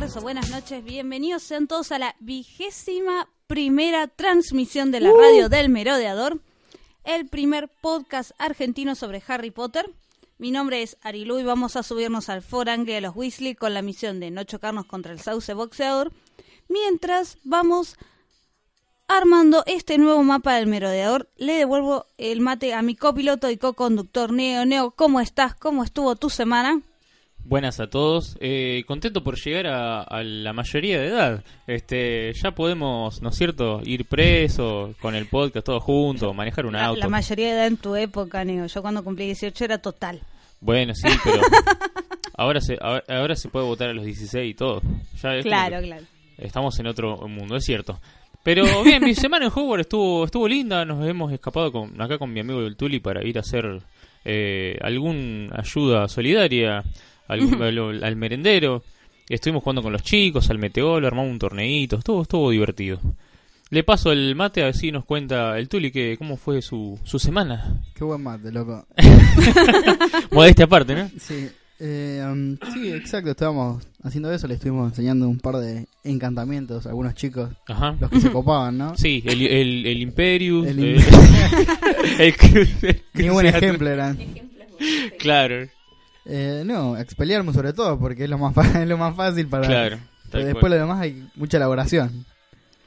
tardes o buenas noches. Bienvenidos sean todos a la vigésima primera transmisión de la radio del Merodeador, el primer podcast argentino sobre Harry Potter. Mi nombre es Arilu y vamos a subirnos al Forangle de los Weasley con la misión de no chocarnos contra el sauce boxeador, mientras vamos armando este nuevo mapa del merodeador. Le devuelvo el mate a mi copiloto y co-conductor Neo. Neo, ¿cómo estás? ¿Cómo estuvo tu semana? Buenas a todos, eh, contento por llegar a, a la mayoría de edad. Este, ya podemos, ¿no es cierto?, ir presos con el podcast todos juntos, manejar un La, auto. la mayoría de edad en tu época, Neo. Yo cuando cumplí 18 era total. Bueno, sí, pero ahora se ahora, ahora se puede votar a los 16 y todo. Ya es Claro, claro. Estamos en otro mundo, es cierto. Pero bien, mi semana en Hogwarts estuvo estuvo linda, nos hemos escapado con, acá con mi amigo el Tuli para ir a hacer eh, algún ayuda solidaria al, al- al merendero. Estuvimos jugando con los chicos, al meteoro, armamos un torneito, estuvo, estuvo divertido. Le paso el mate a ver si nos cuenta el Tuli que cómo fue su, su semana. Qué buen mate, loco. Modestia aparte, ¿no? Sí, eh, um, sí, exacto, estábamos haciendo eso, le estuvimos enseñando un par de encantamientos a algunos chicos, Ajá. los que se copaban, ¿no? Sí, el, el, el Imperius. El eh, Imper- el cru- el Ni buen ejemplo eran. Claro, Eh, no, expeliarme sobre todo, porque es lo más, es lo más fácil para... claro. después cual. lo demás hay mucha elaboración.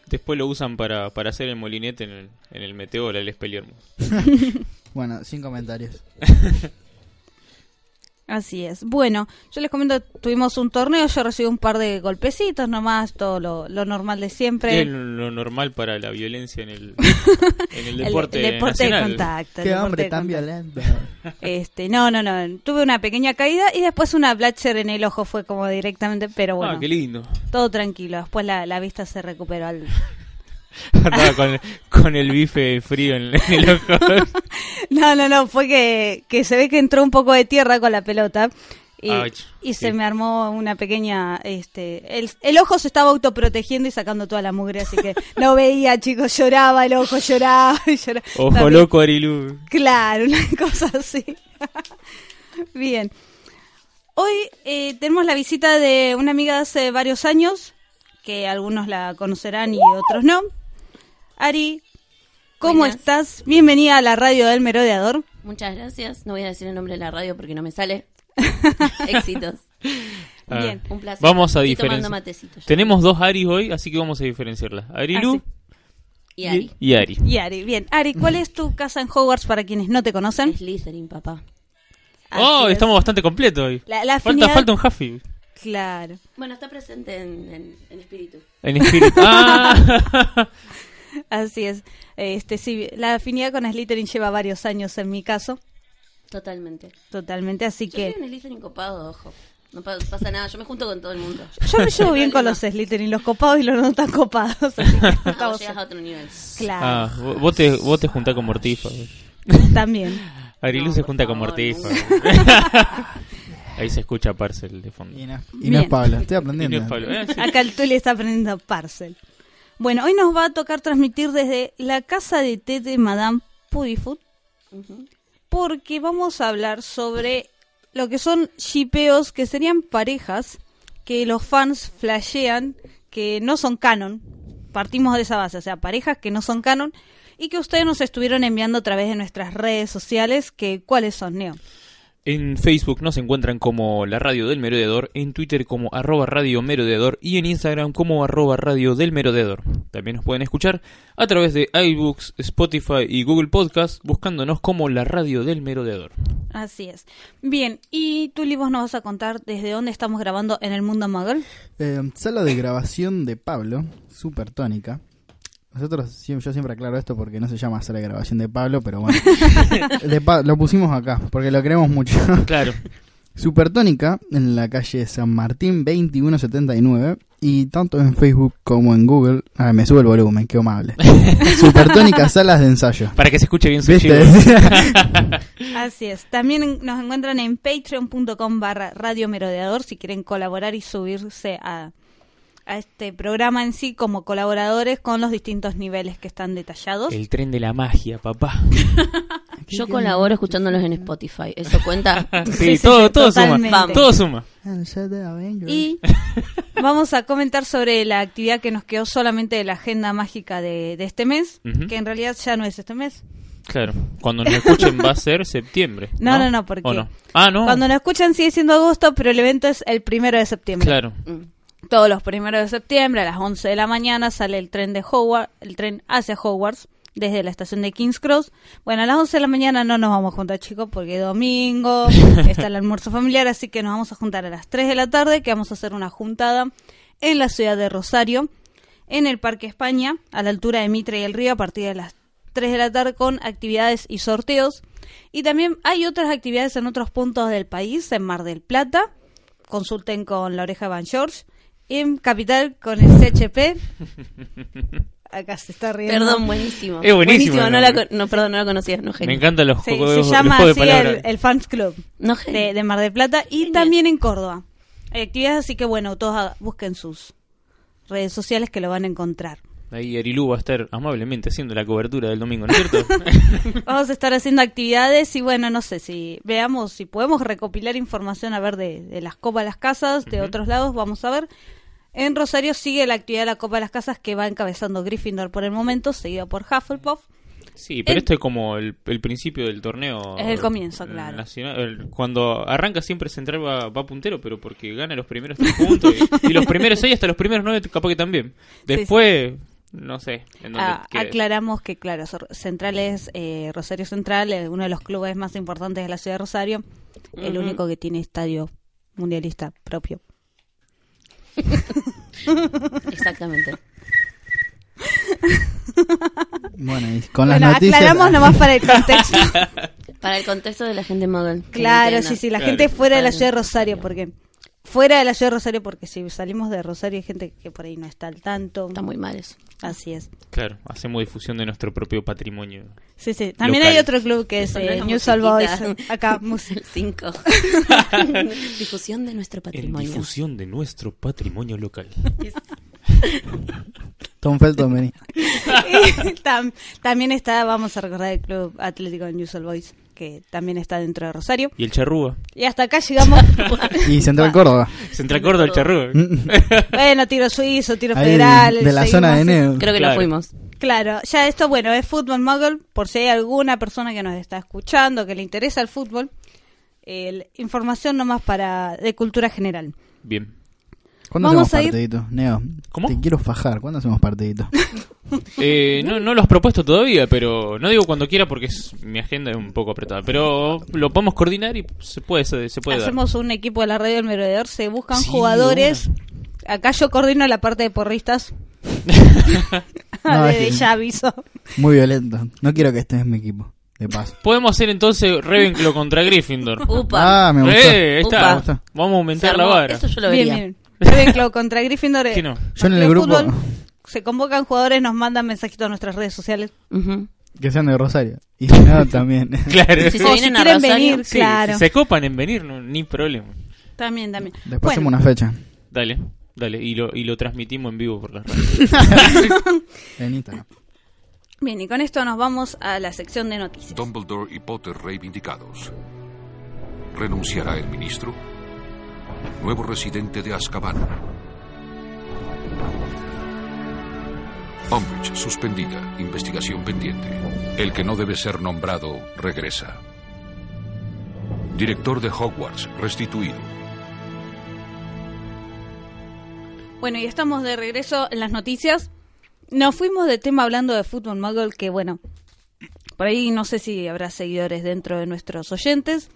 Después lo usan para, para hacer el molinete en el, en el meteoro, el Expelliarmus. Bueno, sin comentarios. Así es. Bueno, yo les comento, tuvimos un torneo, yo recibí un par de golpecitos nomás, todo lo, lo normal de siempre. Es lo normal para la violencia en el, en el El- deporte, el deporte de nacional. contacto. el Qué deporte hombre de tan contacto. violento. Este, no, no, no, tuve una pequeña caída y después una blatcher en el ojo fue como directamente, pero bueno, Ah, qué lindo. todo tranquilo. Después la, la vista se recuperó. Al... Andaba con, con el bife frío en, en el ojo. No, no, no, fue que, que se ve que entró un poco de tierra con la pelota. Y, Ouch, y sí. se me armó una pequeña, este, el, el ojo se estaba autoprotegiendo y sacando toda la mugre, así que no veía, chicos, lloraba, el ojo lloraba, y lloraba. Ojo También- loco, Arilu. Claro, una cosa así. Bien. Hoy eh, tenemos la visita de una amiga de hace varios años, que algunos la conocerán y otros no. Ari, ¿cómo Buenas. estás? Bienvenida a la radio del Merodeador. Muchas gracias. No voy a decir el nombre de la radio porque no me sale. Éxitos. Ah, Bien. Un placer. Vamos a diferenciar. Tenemos dos Aris hoy, así que vamos a diferenciarla. Arilu Y Ari. y Ari. Y Ari, bien. Ari, ¿cuál es tu casa en Hogwarts para quienes no te conocen? Slytherin, papá. Oh, es. estamos bastante completos hoy. La, la Falta, afinidad- falta un Huffy. Claro. Bueno, está presente en, en- en espíritu. En espíritu. Ah. Así es. Este, sí, la afinidad con Slytherin lleva varios años en mi caso. Totalmente. Totalmente, así Yo que... soy un Slytherin copado, ojo. No pa- pasa nada. Yo me junto con todo el mundo. Yo me llevo bien con los Slytherin, los copados y los no tan copados. Así que Ah, vos llegas a otro nivel. Claro, Ah, vos- te, vos te juntás con Mortifa. también. Arilu No, se junta con favor, Mortifa. nunca. Ahí se escucha Parcel de fondo. Y no, y no es Pablo, estoy aprendiendo. no es Pablo. Eh, sí. Acá el Tuli está aprendiendo parcel. Bueno, hoy nos va a tocar transmitir desde la casa de té de Madame Puddifoot Ujú. porque vamos a hablar sobre lo que son shipeos que serían parejas que los fans flashean que no son canon. Partimos de esa base, o sea, parejas que no son canon y que ustedes nos estuvieron enviando a través de nuestras redes sociales, que ¿cuáles son, Neo? En Facebook nos encuentran como la radio del merodeador, en Twitter como arroba radio merodeador y en Instagram como arroba radio del merodeador. También nos pueden escuchar a través de iBooks, Spotify y Google Podcast buscándonos como la radio del merodeador. Así es. Bien, y tú, vos nos vas a contar desde dónde estamos grabando en el mundo Muggle. Eh, sala de grabación de Pablo, super tónica. Nosotros, yo siempre aclaro esto porque no se llama sala de grabación de Pablo, pero bueno. De Pa- lo pusimos acá, porque lo queremos mucho. Claro. Supertónica en la calle San Martín 2179 y tanto en Facebook como en Google. Ah, me sube el volumen, qué amable. Supertónica Salas de Ensayo. Para que se escuche bien su. Así es. También nos encuentran en patreon.com barra Radio Merodeador si quieren colaborar y subirse a, a este programa en sí como colaboradores con los distintos niveles que están detallados. El tren de la magia, papá. Yo colaboro escuchándolos en Spotify. ¿Eso cuenta? Sí, sí, todo, sí, todo suma. Todo suma. Y vamos a comentar sobre la actividad que nos quedó solamente de la agenda mágica de, de este mes, que en realidad ya no es este mes. Claro. Cuando nos escuchen va a ser septiembre. No, no, no, porque. Ah, no. Cuando nos escuchan sigue siendo agosto, pero el evento es el primero de septiembre. Claro. Mm. Todos los primeros de septiembre a las 11 de la mañana sale el tren de Howard, el tren hacia Hogwarts desde la estación de King's Cross. Bueno, a las 11 de la mañana no nos vamos a juntar, chicos, porque es domingo, está el almuerzo familiar, así que nos vamos a juntar a las 3 de la tarde, que vamos a hacer una juntada en la ciudad de Rosario, en el Parque España, a la altura de Mitre y el Río, a partir de las 3 de la tarde con actividades y sorteos. Y también hay otras actividades en otros puntos del país, en Mar del Plata, consulten con la oreja Van George, en Capital con el CHP. Acá se está riendo. Perdón, buenísimo. Es buenísimo el no, la con- no, perdón, no la conocía. No, Me genio. encantan los Sí, juegos, se los llama de así el, palabras. el Fans Club No, genio. de, de Mar del Plata y Genial. también en Córdoba. Hay actividades, así que bueno, todos busquen sus redes sociales que lo van a encontrar. Ahí Arilú va a estar amablemente haciendo la cobertura del domingo, ¿no es cierto? Vamos a estar haciendo actividades y bueno, no sé si veamos si podemos recopilar información a ver de, de las Copas de las Casas, de otros lados, vamos a ver. En Rosario sigue la actividad de la Copa de las Casas que va encabezando Gryffindor por el momento, seguido por Hufflepuff. Sí, pero El- esto es como el, el principio del torneo. Es el comienzo, claro. nacional. Cuando arranca siempre Central va, va puntero, pero porque gana los primeros tres puntos. y, y los primeros seis hasta los primeros nueve capaz que también. Después, no sé. En Ah, aclaramos que, claro, Central es eh, Rosario Central, eh, uno de los clubes más importantes de la ciudad de Rosario, el único que tiene estadio mundialista propio. Exactamente. Bueno, y con las Bueno, noticias. aclaramos nomás para el contexto. Para el contexto de la gente model. claro, sí, sí, la Claro. gente fuera de la ciudad de Rosario, porque fuera de la ciudad de Rosario, porque si salimos de Rosario hay gente que por ahí no está al tanto. Está muy mal eso. Así es. Claro, hacemos difusión de nuestro propio patrimonio. Sí, sí. También Local. hay otro club que es eh, New Soul Boys. Acá, mus- El 5. Difusión de nuestro En patrimonio. difusión de nuestro patrimonio local. Tom Felton, vení. Tam- también está, vamos a recordar el Club Atlético de New Soul Boys, que también está dentro de Rosario. Y el charrúa. Y hasta acá llegamos. Y Central Córdoba. Central Córdoba, el charrúa. bueno, tiro suizo, tiro Ahí, federal. de la zona de. Neo. Creo que Claro. lo fuimos. Claro, ya esto, bueno, es Fútbol Muggle, por si hay alguna persona que nos está escuchando, que le interesa el fútbol. El- información nomás para de cultura general. Bien. ¿Cuándo Vamos hacemos a ir- partidito? Neo, ¿Cómo? te quiero fajar. ¿Cuándo hacemos partidito? Eh, no, no lo has propuesto todavía, pero no digo cuando quiera porque es, mi agenda es un poco apretada. Pero lo podemos coordinar y se puede, se, se puede dar. Hacemos un equipo de la radio del merodeador, se buscan Sí, jugadores. Acá yo coordino la parte de porristas. No, de ya aviso. Muy violento. No quiero que estés en mi equipo. De paso. Podemos hacer entonces Ravenclaw contra Gryffindor. Upa. Ah, me gustó. Eh, ahí Upa. está. Me gustó. Vamos a aumentar la vara. Eso yo lo Bien, vería. bien. Ravenclaw contra Gryffindor. ¿Qué no? Yo en el De grupo. fútbol, se convocan jugadores, nos mandan mensajitos a nuestras redes sociales. Que sean de Rosario. Y si no, también. Claro. Si se O si vienen a quieren Rosario, venir. Sí, claro. Si se copan en venir, no, ni problema. También, también. Después Bueno, hacemos una fecha. Dale, dale. Y lo, y lo transmitimos en vivo por las redes. En Instagram. Bien, y con esto nos vamos a la sección de noticias. Dumbledore y Potter reivindicados. ¿Renunciará el ministro? Nuevo residente de Azkaban. Umbridge suspendida. Investigación pendiente. El que no debe ser nombrado regresa. Director de Hogwarts restituido. Bueno, y estamos de regreso en las noticias. Nos fuimos de tema hablando de fútbol muggle, que bueno, por ahí no sé si habrá seguidores dentro de nuestros oyentes.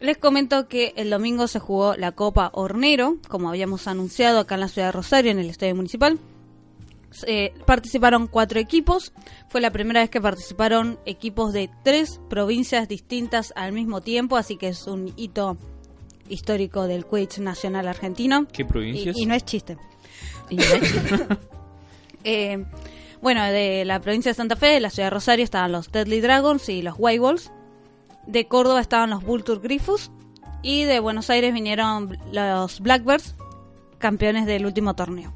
Les comento que el domingo se jugó la Copa Hornero, como habíamos anunciado acá en la ciudad de Rosario, en el Estadio Municipal. Eh, participaron cuatro equipos. Fue la primera vez que participaron equipos de tres provincias distintas al mismo tiempo, así que es un hito histórico del Quidditch nacional argentino. ¿Qué Y, provincias? y no es chiste. Y no es- Eh, bueno, de la provincia de Santa Fe, de la ciudad de Rosario, estaban los Deadly Dragons y los White Wolves. De Córdoba estaban los Vulture Griffus. Y de Buenos Aires vinieron los Blackbirds, campeones del último torneo.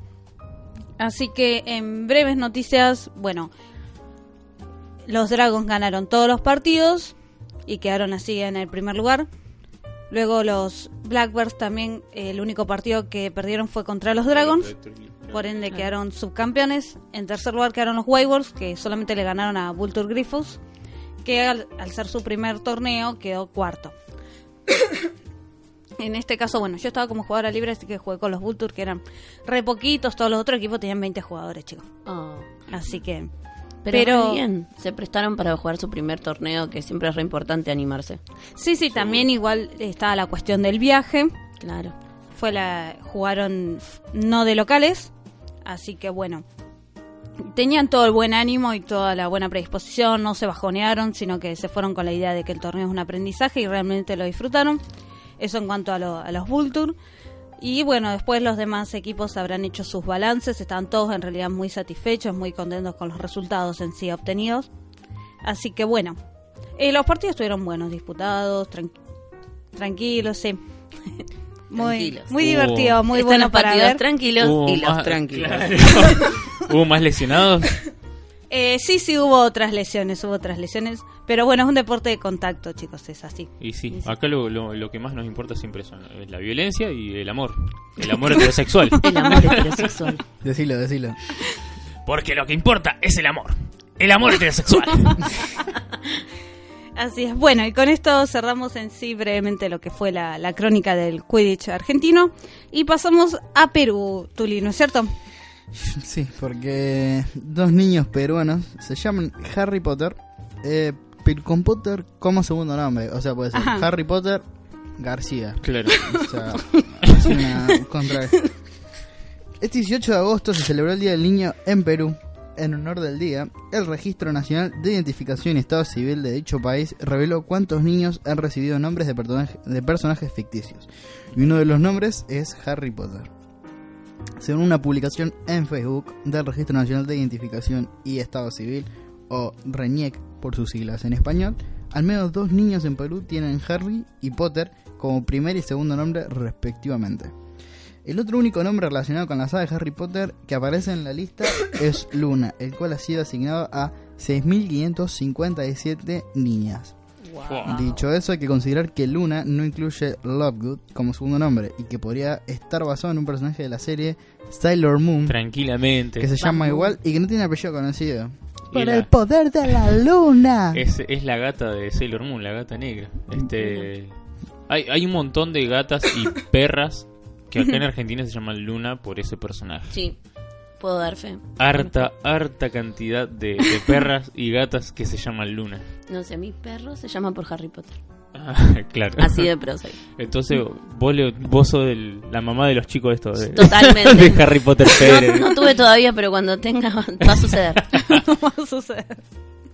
Así que en breves noticias, bueno, los Dragons ganaron todos los partidos y quedaron así en el primer lugar. Luego los Blackbirds también, eh, el único partido que perdieron fue contra los Dragons. Por ende quedaron subcampeones. En tercer lugar quedaron los Wolves, que solamente le ganaron a Vulture Griffus, que al, al ser su primer torneo quedó cuarto. En este caso, bueno, yo estaba como jugadora libre, así que jugué con los Vulture, que eran re poquitos. Todos los otros equipos tenían 20 jugadores, chicos. Oh. Así que... Pero, Pero- bien, se prestaron para jugar su primer torneo, que siempre es re importante animarse. Sí, sí, también igual estaba la cuestión del viaje. Claro. Fue la jugaron no de locales, así que bueno. Tenían todo el buen ánimo y toda la buena predisposición, no se bajonearon, sino que se fueron con la idea de que el torneo es un aprendizaje y realmente lo disfrutaron. Eso en cuanto a, lo- a los Vulture. Y bueno, después los demás equipos habrán hecho sus balances, estaban todos en realidad muy satisfechos, muy contentos con los resultados en sí obtenidos. Así que bueno, eh, los partidos estuvieron buenos, disputados, tran- tranquilos, sí. muy Tranquilos. muy divertido, muy Están bueno los para partidos ver. tranquilos Hubo y los más- tranquilos. claro. Hubo más lesionados. Eh, sí, sí hubo otras lesiones, hubo otras lesiones, pero bueno, es un deporte de contacto, chicos, es así. Y sí, acá lo, lo, lo que más nos importa siempre son es la violencia y el amor. El amor heterosexual. El amor heterosexual. Decilo, decilo. Porque lo que importa es el amor. El amor heterosexual. Así es. Bueno, y con esto cerramos en sí brevemente lo que fue la, la crónica del Quidditch argentino y pasamos a Perú, Tuli, ¿no es cierto? Sí, porque dos niños peruanos se llaman Harry Potter, eh, pero con Potter como segundo nombre. O sea, puede ser Ajá. Harry Potter García. claro. O sea, es una contra. Este 18 de agosto se celebró el Día del Niño en Perú. En honor del día, el Registro Nacional de Identificación y Estado Civil de dicho país reveló cuántos niños han recibido nombres de, personaje- de personajes ficticios. Y uno de los nombres es Harry Potter. Según una publicación en Facebook del Registro Nacional de Identificación y Estado Civil, o RENIEC por sus siglas en español, al menos dos niños en Perú tienen Harry y Potter como primer y segundo nombre respectivamente. El otro único nombre relacionado con la saga de Harry Potter que aparece en la lista es Luna, el cual ha sido asignado a 6.557 niñas. Dicho eso, hay que considerar que Luna no incluye Lovegood como segundo nombre y que podría estar basado en un personaje de la serie Sailor Moon Tranquilamente. que se llama igual y que no tiene apellido conocido. Por la- el poder de la luna. Es, es la gata de Sailor Moon, la gata negra. Este, hay, hay un montón de gatas y perras que acá en Argentina se llaman Luna por ese personaje. Sí, puedo dar fe. Harta, harta cantidad de, de perras y gatas que se llaman Luna. No sé, mi perro se llama por Harry Potter. Ah, claro. Así de pro soy. Entonces, vos, le- vos sos del- la mamá de los chicos estos de, Totalmente. de Harry Potter Pérez. No, no tuve todavía, pero cuando tenga va a suceder. Va a suceder.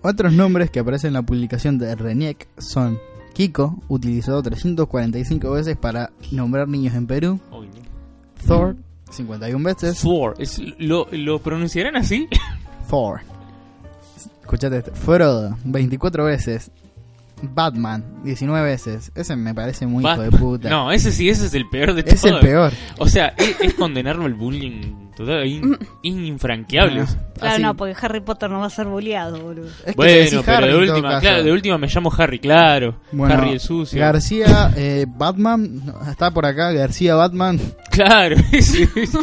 Otros nombres que aparecen en la publicación de Reniec son Kiko, utilizado 345 veces para nombrar niños en Perú, no. Thor, 51 veces, Thor. Es- ¿lo, ¿Lo pronunciarán así? Thor. Escuchate este. Frodo, 24 veces. Batman, 19 veces. Ese me parece muy hijo de puta. No, ese sí, ese es el peor de es el todos. peor. O sea, es, es condenarlo al bullying total, in- infranqueable. Ah, Claro, así. no, porque Harry Potter no va a ser bulleado, boludo. Es que Bueno, pero Harry de última, claro, de última me llamo Harry, claro. Bueno, Harry el sucio. García, eh, Batman, no, está por acá, García Batman. Claro, es, es-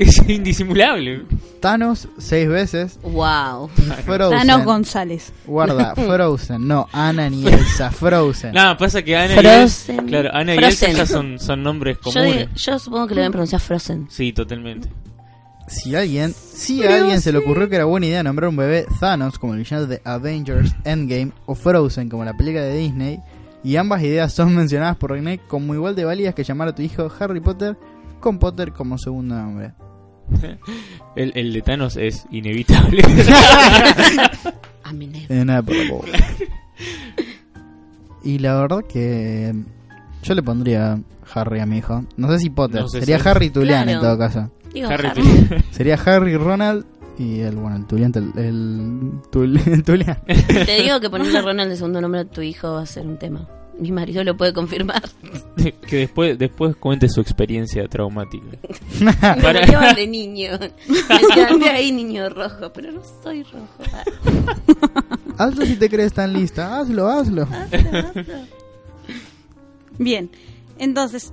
es indisimulable. Thanos, 6 veces. Wow. Frozen. Thanos González. Guarda, Frozen. No, Ana ni Elsa, Frozen. Nada, pasa que Ana y. Elsa, claro, Ana y Frozen. Elsa ya son, son nombres Yo, comunes. digo- yo supongo que lo deben pronunciar Frozen. Sí, totalmente. Si a alguien, si a alguien se le ocurrió que era buena idea nombrar un bebé Thanos como el villano de Avengers Endgame o Frozen como la película de Disney, y ambas ideas son mencionadas por René como igual de válidas que llamar a tu hijo Harry Potter con Potter como segundo nombre. El, el de Thanos es inevitable. En. Y la verdad que Yo le pondría Harry a mi hijo. No sé si Potter. No sé Sería si- Harry Tulian en Claro. todo caso. Digo, Harry Harry. Sería Harry Ronald y el, bueno, el Tulian. El, el, Tul- el Tulian. Te digo que ponerle Ronald de segundo nombre a tu hijo va a ser un tema. Mi marido lo puede confirmar. que después después cuente su experiencia traumática. Me Para- murió de niño. Me decían, "Ve ahí, niño rojo, pero no soy rojo. Hazlo si te crees tan lista. Hazlo, hazlo. hazlo, hazlo. Bien, entonces,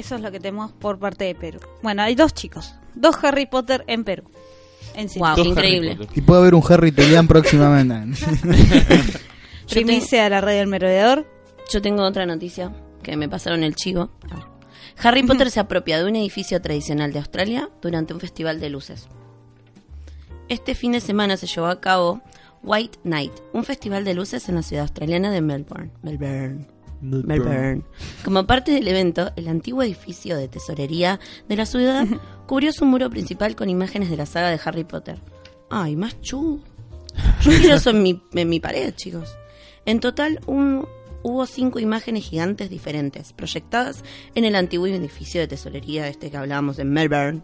eso es lo que tenemos por parte de Perú. Bueno, hay dos chicos, dos Harry Potter en Perú. En sí. Wow, Dos increíble. Y puede haber un Harry Tulian próximamente. Primicia a la radio del merodeador. yo tengo otra noticia que me pasaron el chivo. Harry Potter se apropia de un edificio tradicional de Australia durante un festival de luces. Este fin de semana se llevó a cabo White Night, un festival de luces en la ciudad australiana de Melbourne. Melbourne. Melbourne. Como parte del evento, el antiguo edificio de tesorería de la ciudad cubrió su muro principal con imágenes de la saga de Harry Potter. Ay, más chu. Yo quiero eso en mi, en mi pared, chicos. En total, un- hubo cinco imágenes gigantes diferentes, proyectadas en el antiguo edificio de tesorería este que hablábamos en Melbourne.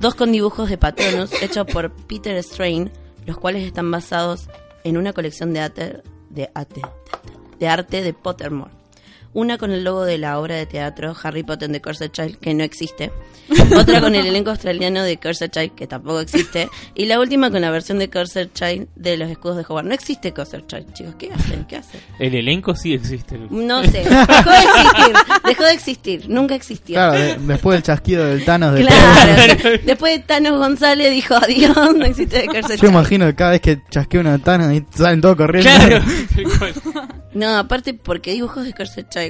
Dos con dibujos de patronos hechos por Peter Strain, los cuales están basados en una colección de arte de, arte, de arte de Pottermore. Una con el logo de la obra de teatro Harry Potter and the Cursed Child, que no existe. Otra con el elenco australiano de Cursed Child, que tampoco existe. Y la última con la versión de Cursed Child de los escudos de Hogwarts. No existe Cursed Child, chicos. ¿Qué hacen? ¿Qué hacen? El elenco sí existe. No sé. Dejó de existir. Dejó de existir. Nunca existió. Claro, de- después del chasquido del Thanos de Claro. Después de Thanos González dijo adiós, no existe de Cursed Yo Child. imagino que cada vez que chasqueo uno de Thanos y salen todos corriendo. Claro. No, aparte porque dibujos de Cursed Child.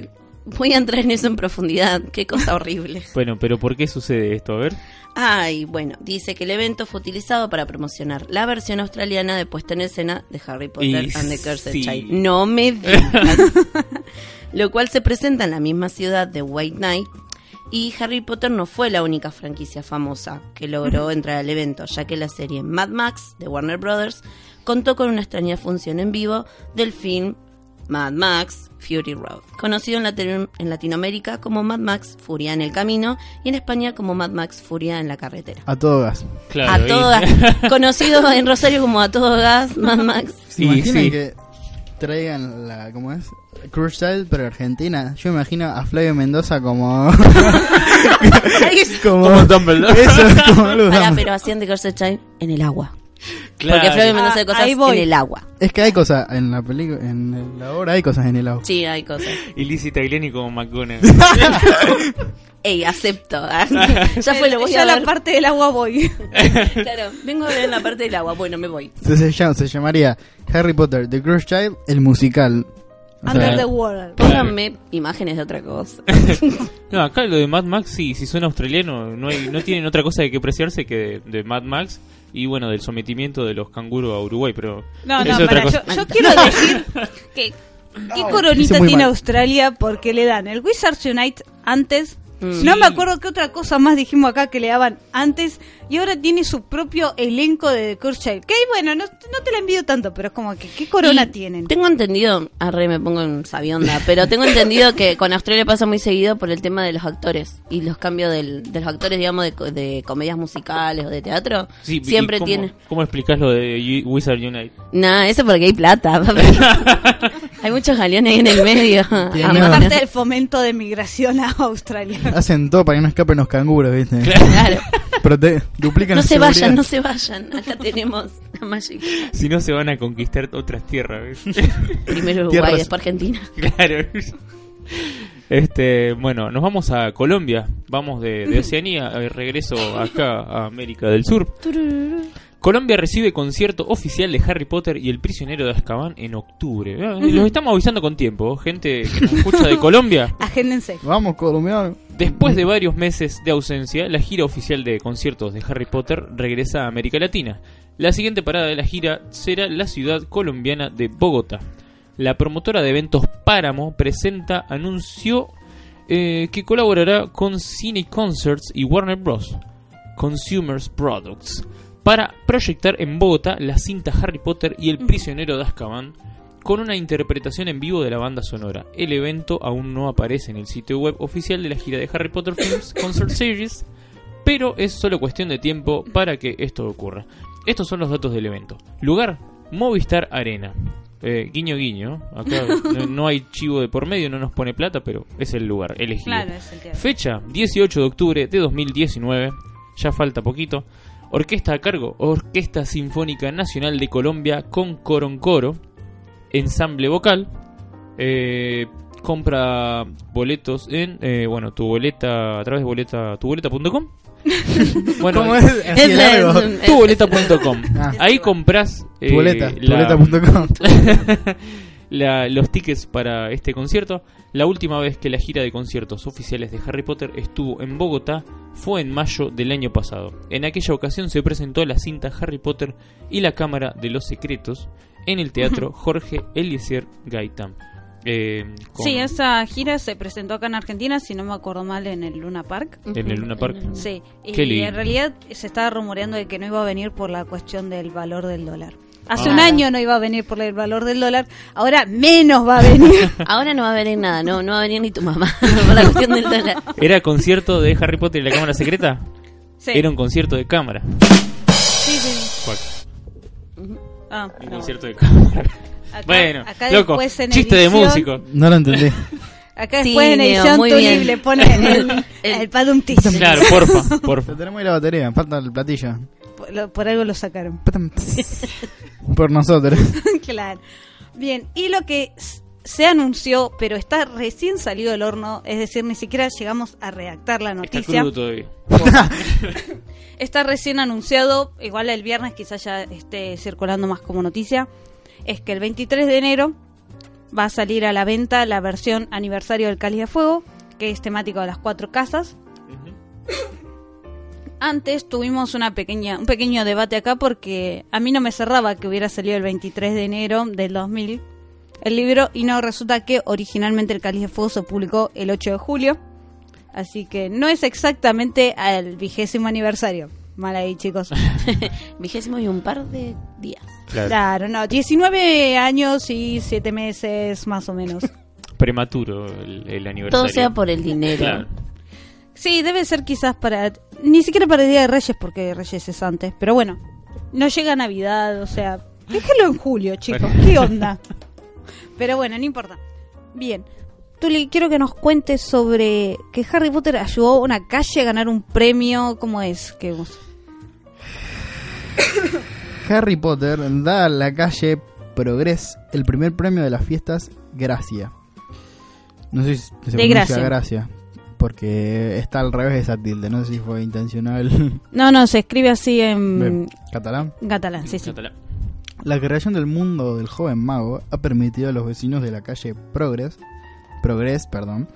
Voy a entrar en eso en profundidad. Qué cosa horrible. bueno, pero ¿por qué sucede esto? A ver. Ay, bueno, dice que el evento fue utilizado para promocionar la versión australiana de puesta en escena de Harry Potter Y and the Cursed sí. Child. No me digas. Lo cual se presenta en la misma ciudad de White Knight. Y Harry Potter no fue la única franquicia famosa que logró entrar al evento, ya que la serie Mad Max de Warner Brothers contó con una extraña función en vivo del film Mad Max Fury Road, conocido en, Latino- en Latinoamérica como Mad Max Furia en el camino y en España como Mad Max Furia en la carretera. A todo gas. Claro. a y- todo gas, conocido en Rosario como a todo gas, Mad Max. ¿Se Y imaginan sí. que traigan la, ¿cómo es? Cruise Child, pero Argentina? Yo me imagino a Flavio Mendoza como... como... Como Dumbledore. Eso, como pero hacían de Child en el agua. Claro. Porque Flavio Mendoza Ah, de cosas en el agua. Es que hay cosas en la película, en la obra hay cosas en el agua. Sí, hay cosas. Y Lizzie Tagliani como McGonagall. Ey, acepto. ah. ya fue, lo voy ya a la ver. parte del agua voy. Claro, vengo a ver en la parte del agua. Bueno, me voy. Se, se llama- se llamaría Harry Potter, The Cruise Child, el musical. O sea, Under the water. Pónganme imágenes de otra cosa. No, acá lo de Mad Max, sí, si suena australiano, no hay, no tienen otra cosa de que apreciarse que de, de Mad Max y bueno, del sometimiento de los canguros a Uruguay, pero No, no, es otra para, cosa. yo, yo quiero decir que qué coronita tiene mal. Australia porque le dan el Wizards Unite antes. Mm. No me acuerdo qué otra cosa más dijimos acá que le daban antes y ahora tiene su propio elenco de The Curse Child. Que bueno, no, no te la envío tanto, pero es como que qué corona Y tienen. Tengo entendido, arre me pongo en sabionda, pero tengo entendido que con Australia pasa muy seguido por el tema de los actores y los cambios del- de los actores, digamos, de, co- de comedias musicales o de teatro. Sí, ¿y Siempre cómo- tiene. ¿Cómo explicás lo de Wizard Unite? Nah, eso porque hay plata. hay muchos galeones ahí en el medio. Aparte del fomento de migración a Australia. Hacen todo para que no escapen los canguros, ¿viste? Claro. Prote- duplican No la se vayan, no se vayan. Acá tenemos la Magic. Si no se van a conquistar otras tierras, ¿ves? Primero Uruguay, Tierras- después Argentina. claro. Este, bueno, nos vamos a Colombia, vamos de, de Oceanía, eh, regreso acá a América del Sur. Colombia recibe concierto oficial de Harry Potter y el prisionero de Azkaban en octubre. Ah, Los estamos avisando con tiempo, gente que nos escucha de Colombia. Agéndense. Vamos, colombiano. Después de varios meses de ausencia, la gira oficial de conciertos de Harry Potter regresa a América Latina. La siguiente parada de la gira será la ciudad colombiana de Bogotá. La promotora de eventos Páramo presenta anunció eh, que colaborará con Cine Concerts y Warner Bros. Consumers Products para proyectar en Bogotá la cinta Harry Potter y el prisionero de Azkaban con una interpretación en vivo de la banda sonora. El evento aún no aparece en el sitio web oficial de la gira de Harry Potter Films Concert Series, pero es solo cuestión de tiempo para que esto ocurra. Estos son los datos del evento. Lugar, Movistar Arena. Eh, guiño guiño, acá no, no hay chivo de por medio, no nos pone plata, pero es el lugar elegido. Claro, es el teatro. Fecha 18 de octubre de 2019, ya falta poquito. Orquesta a cargo, Orquesta Sinfónica Nacional de Colombia con Coroncoro, ensamble vocal. eh, compra boletos en, eh, bueno, tu boleta, a través de boleta, tuboleta.com. bueno, ¿Cómo es? Es el- tuboleta.com. Ah. Ahí compras eh, la- tuboleta.com. la- los tickets para este concierto. La última vez que la gira de conciertos oficiales de Harry Potter estuvo en Bogotá fue en mayo del año pasado. En aquella ocasión se presentó la cinta Harry Potter y la Cámara de los Secretos en el teatro Jorge Eliezer Gaitán. Eh, con- Sí, esa gira se presentó acá en Argentina, si no me acuerdo mal, en el Luna Park. En el Luna Park. Sí, y en realidad se estaba rumoreando de que no iba a venir por la cuestión del valor del dólar. Hace Ah. un año no iba a venir por el valor del dólar, ahora menos va a venir. Ahora no va a venir nada, no, no va a venir ni tu mamá por la cuestión del dólar. ¿Era concierto de Harry Potter y la Cámara Secreta? Sí, Era un concierto de cámara. sí, sí. ¿Cuál? Ah, Un no. concierto de cámara. Acá- bueno, acá loco, después en chiste de edición- músico. No lo entendí. Acá Sí, después en edición muy bien. le pone el, El- el. Claro, porfa, porfa. Tenemos ahí la batería, falta el platillo. Por, lo- por algo lo sacaron. Por nosotros. claro. Bien, y lo que se anunció, pero está recién salido del horno, es decir, ni siquiera llegamos a redactar la Está noticia. crudo todavía. Está recién anunciado, igual el viernes quizás ya esté circulando más como noticia, es que el 23 de enero va a salir a la venta la versión aniversario del Cáliz de Fuego, que es temático de las cuatro casas. Antes tuvimos una pequeña, un pequeño debate acá porque a mí no me cerraba que hubiera salido el 23 de enero del 2000 el libro y no resulta que originalmente el Cáliz de Fuego se publicó el 8 de julio. Así que no es exactamente al vigésimo aniversario. Mal ahí, chicos. Vigésimo y un par de días. Claro. Claro, no, 19 años y 7 meses más o menos. Prematuro el, el aniversario. Todo sea por el dinero. Claro. Sí, debe ser quizás para... Ni siquiera para el Día de Reyes, porque Reyes es antes. Pero bueno, no llega Navidad, o sea... Déjelo en julio, chicos. ¿Qué onda? Pero bueno, no importa. Bien. Tuli, quiero que nos cuentes sobre que Harry Potter ayudó a una calle a ganar un premio. ¿Cómo es? Que vos- Harry Potter da a la calle Progress el primer premio de las fiestas Gracia. No sé si se pronuncia Gracia. Gracia. Porque está al revés de esa tilde. No sé si fue intencional. No, no, se escribe así en Catalán. catalán, sí, sí. Catalán. La creación del mundo del joven mago ha permitido a los vecinos de la calle Progress, Progress, perdón,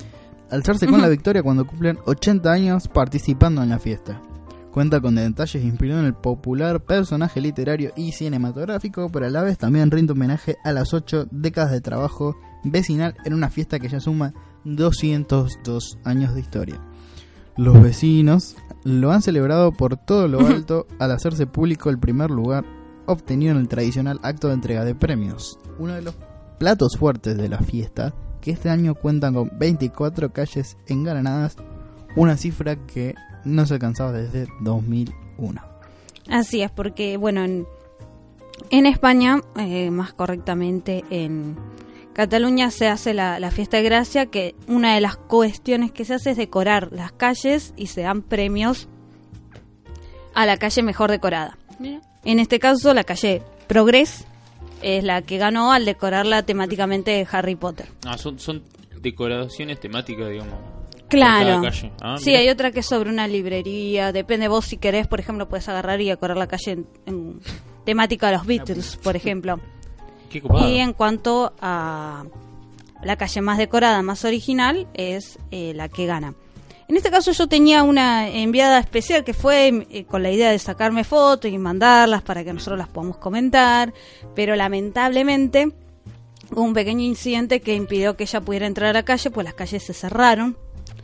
alzarse con la victoria cuando cumplen 80 años participando en la fiesta. Cuenta con detalles inspirados en el popular personaje literario y cinematográfico, pero a la vez también rinde homenaje a las 8 décadas de trabajo vecinal en una fiesta que ya suma 202 años de historia. Los vecinos lo han celebrado por todo lo alto al hacerse público el primer lugar obtenido en el tradicional acto de entrega de premios. Uno de los platos fuertes de la fiesta, que este año cuentan con 24 calles engalanadas, una cifra que no se alcanzaba desde 2001. Así es, porque, bueno, en, en España, eh, más correctamente en Cataluña, se hace la, la fiesta de gracia, que una de las cuestiones que se hace es decorar las calles y se dan premios a la calle mejor decorada. Mira. En este caso, la calle Progress es la que ganó al decorarla temáticamente de Harry Potter. Ah, son, son decoraciones temáticas, digamos. Claro. Por cada calle. Ah, sí, mira. hay otra que es sobre una librería. Depende vos si querés, por ejemplo, puedes agarrar y decorar la calle en, en temática de los Beatles, por ejemplo. Y en cuanto a la calle más decorada, más original, es eh, la que gana. En este caso yo tenía una enviada especial que fue eh, con la idea de sacarme fotos y mandarlas para que nosotros las podamos comentar, pero lamentablemente hubo un pequeño incidente que impidió que ella pudiera entrar a la calle, pues las calles se cerraron.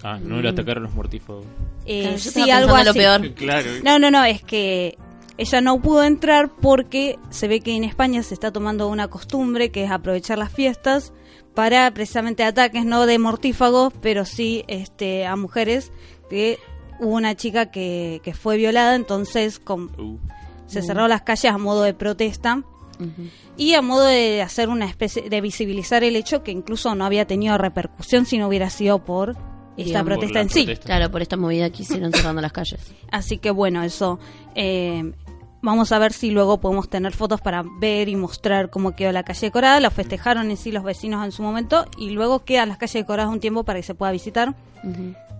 Ah, no le atacaron los mortífagos. Eh, Claro, sí, algo así. lo peor. Claro. No, no, no, es que ella no pudo entrar porque se ve que en España se está tomando una costumbre que es aprovechar las fiestas para precisamente ataques no de mortífagos, pero sí este a mujeres que hubo una chica que, que fue violada, entonces con, Uh, se cerraron las calles a modo de protesta y a modo de hacer una especie de visibilizar el hecho que incluso no había tenido repercusión si no hubiera sido por esta Digamos. protesta en sí. protesta. Claro, por esta movida que hicieron cerrando las calles. Así que bueno, eso. eh, vamos a ver si luego podemos tener fotos para ver y mostrar cómo quedó la calle decorada. La festejaron en sí los vecinos en su momento y luego quedan las calles decoradas un tiempo para que se pueda visitar.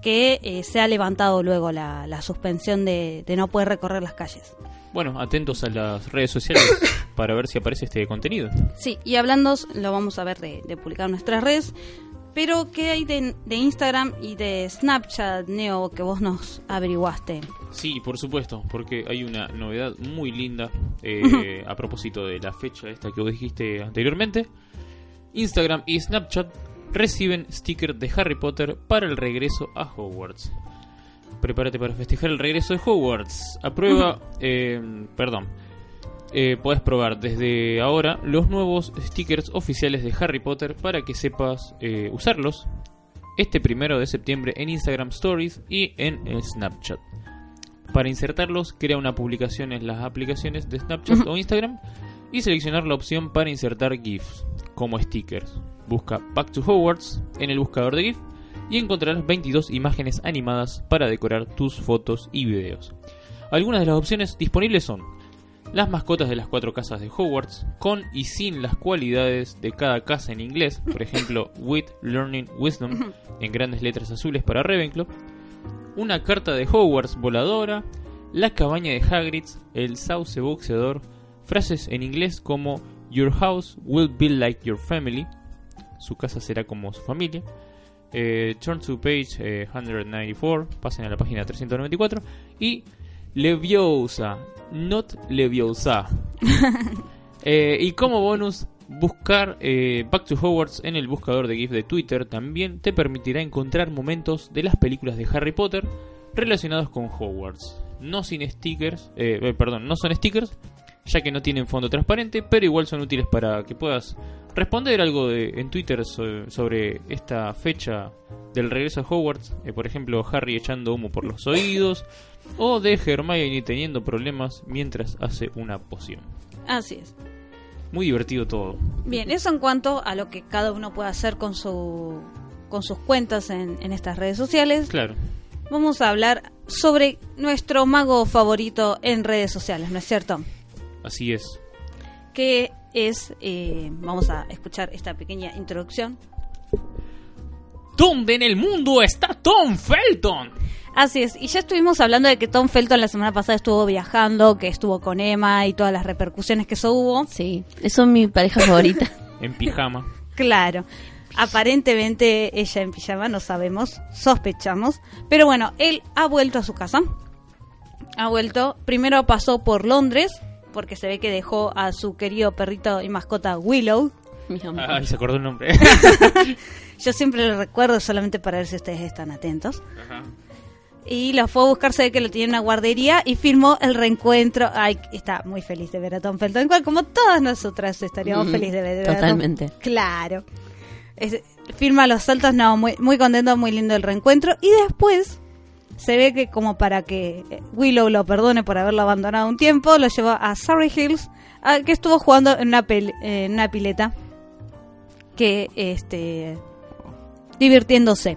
Que eh, se ha levantado luego la, la suspensión de, de no poder recorrer las calles. Bueno, atentos a las redes sociales para ver si aparece este contenido. Sí, y hablando, lo vamos a ver de, de publicar en nuestras redes. Pero, ¿qué hay de, de Instagram y de Snapchat, Neo, que vos nos averiguaste? Sí, por supuesto, porque hay una novedad muy linda eh, a propósito de la fecha esta que vos dijiste anteriormente. Instagram y Snapchat reciben stickers de Harry Potter para el regreso a Hogwarts. Prepárate para festejar el regreso de Hogwarts. A prueba, eh, perdón, eh, podés probar desde ahora los nuevos stickers oficiales de Harry Potter para que sepas eh, usarlos este primero de septiembre en Instagram Stories y en Snapchat. Para insertarlos, crea una publicación en las aplicaciones de Snapchat o Instagram y seleccionar la opción para insertar GIFs como stickers. Busca Back to Hogwarts en el buscador de GIF y encontrarás 22 imágenes animadas para decorar tus fotos y videos. Algunas de las opciones disponibles son las mascotas de las cuatro casas de Hogwarts, con y sin las cualidades de cada casa en inglés, por ejemplo, Wit, Learning, Wisdom, en grandes letras azules para Ravenclaw, una carta de Hogwarts voladora, la cabaña de Hagrid, el sauce boxeador, frases en inglés como Your house will be like your family, su casa será como su familia, eh, turn to page eh, 194, pasen a la página 394, y Leviosa, not Leviosa. Eh, y como bonus, buscar eh, Back to Hogwarts en el buscador de GIF de Twitter también te permitirá encontrar momentos de las películas de Harry Potter relacionados con Hogwarts. No sin stickers, eh, perdón, no son stickers, ya que no tienen fondo transparente, pero igual son útiles para que puedas responder algo de, en Twitter so- sobre esta fecha del regreso a Hogwarts. Eh, por ejemplo, Harry echando humo por los oídos, o de Hermione teniendo problemas mientras hace una poción. Así es. Muy divertido todo. Bien, eso en cuanto a lo que cada uno puede hacer con su con sus cuentas en, en estas redes sociales. Claro. Vamos a hablar sobre nuestro mago favorito en redes sociales, ¿no es cierto? Así es. Que es, eh, vamos a escuchar esta pequeña introducción. ¿Dónde en el mundo está Tom Felton? Así es, y ya estuvimos hablando de que Tom Felton la semana pasada estuvo viajando, que estuvo con Emma y todas las repercusiones que eso hubo. Sí, eso es mi pareja favorita. En pijama. Claro. Aparentemente ella en pijama, no sabemos, sospechamos. Pero bueno, él ha vuelto a su casa. Ha vuelto. Primero pasó por Londres, porque se ve que dejó a su querido perrito y mascota Willow. Mi amor. Ay, se acordó el nombre. Yo siempre lo recuerdo solamente para ver si ustedes están atentos. Ajá. Y lo fue a buscar, se ve que lo tenía en una guardería y firmó el reencuentro. Ay, está muy feliz de ver a Tom Felton. Igual como todas nosotras estaríamos Mm, felices de ver, de Tom. totalmente. Claro. Es- firma los saltos, no, muy, muy contento, muy lindo el reencuentro. Y después se ve que como para que Willow lo perdone por haberlo abandonado un tiempo, lo llevó a Surrey Hills, a- que estuvo jugando en una, pel- eh, en una pileta. Que, este, divirtiéndose.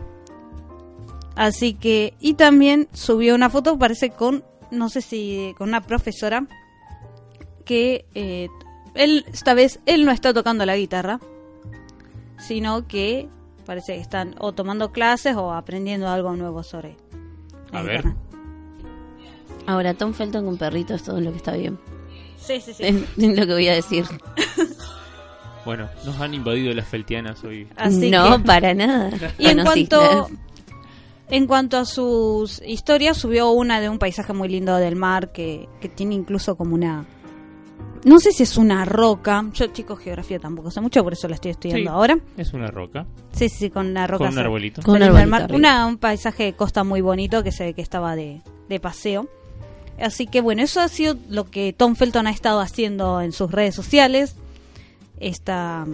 Así que, y también subió una foto, parece con, no sé si con una profesora, que eh, él, esta vez, él no está tocando la guitarra, sino que parece que están o tomando clases o aprendiendo algo nuevo sobre la A ver. Ahora, Tom Felton con perrito es todo lo que está bien. Sí, sí, sí. Es lo que voy a decir. Bueno, nos han invadido las feltianas hoy. Así no, que- para nada. Y en cuanto, claro. En cuanto a sus historias, subió una de un paisaje muy lindo del mar que, que tiene incluso como una... No sé si es una roca. Yo, chicos, geografía tampoco sé mucho, por eso la estoy estudiando Sí. ahora. Es una roca. Sí, sí, con una roca. Con un arbolito. Con un arbolito mar. Una, un paisaje de costa muy bonito que se ve que estaba de, de paseo. Así que bueno, eso ha sido lo que Tom Felton ha estado haciendo en sus redes sociales esta,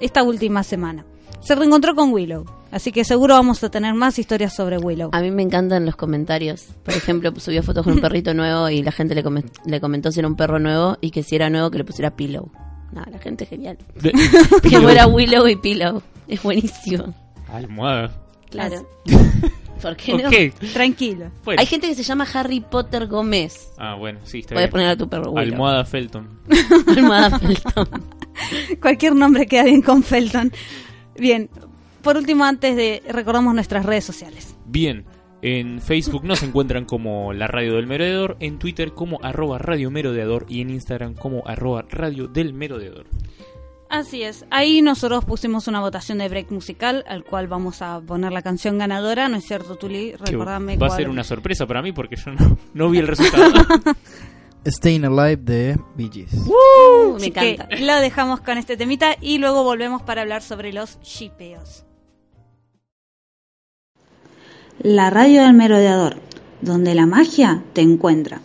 esta última semana. Se reencontró con Willow, así que seguro vamos a tener más historias sobre Willow. A mí me encantan los comentarios. Por ejemplo, subió fotos con un perrito nuevo y la gente le, le comentó si era un perro nuevo y que si era nuevo que le pusiera Pillow. No, la gente es genial. De- Que fuera Willow y Pillow. Es buenísimo. Almohada. Claro. ¿Por qué no? Tranquilo. Hay gente que se llama Harry Potter Gómez. Ah, bueno, sí, está Puedes bien. poner a tu perro Willow. Almohada Felton. Almohada Felton. Cualquier nombre queda bien con Felton. Bien, por último, antes de recordamos nuestras redes sociales. Bien, en Facebook nos encuentran como la Radio del Merodeador, en Twitter como arroba Radio Merodeador y en Instagram como arroba Radio del Merodeador. Así es, ahí nosotros pusimos una votación de break musical al cual vamos a poner la canción ganadora, ¿no es cierto, Tuli? Que Recordame va a ser una sorpresa para mí porque yo no, no vi el resultado. Staying Alive de Bee Gees. Uh, me que encanta. lo dejamos con este temita y luego volvemos para hablar sobre los shipeos. La radio del merodeador, donde la magia te encuentra.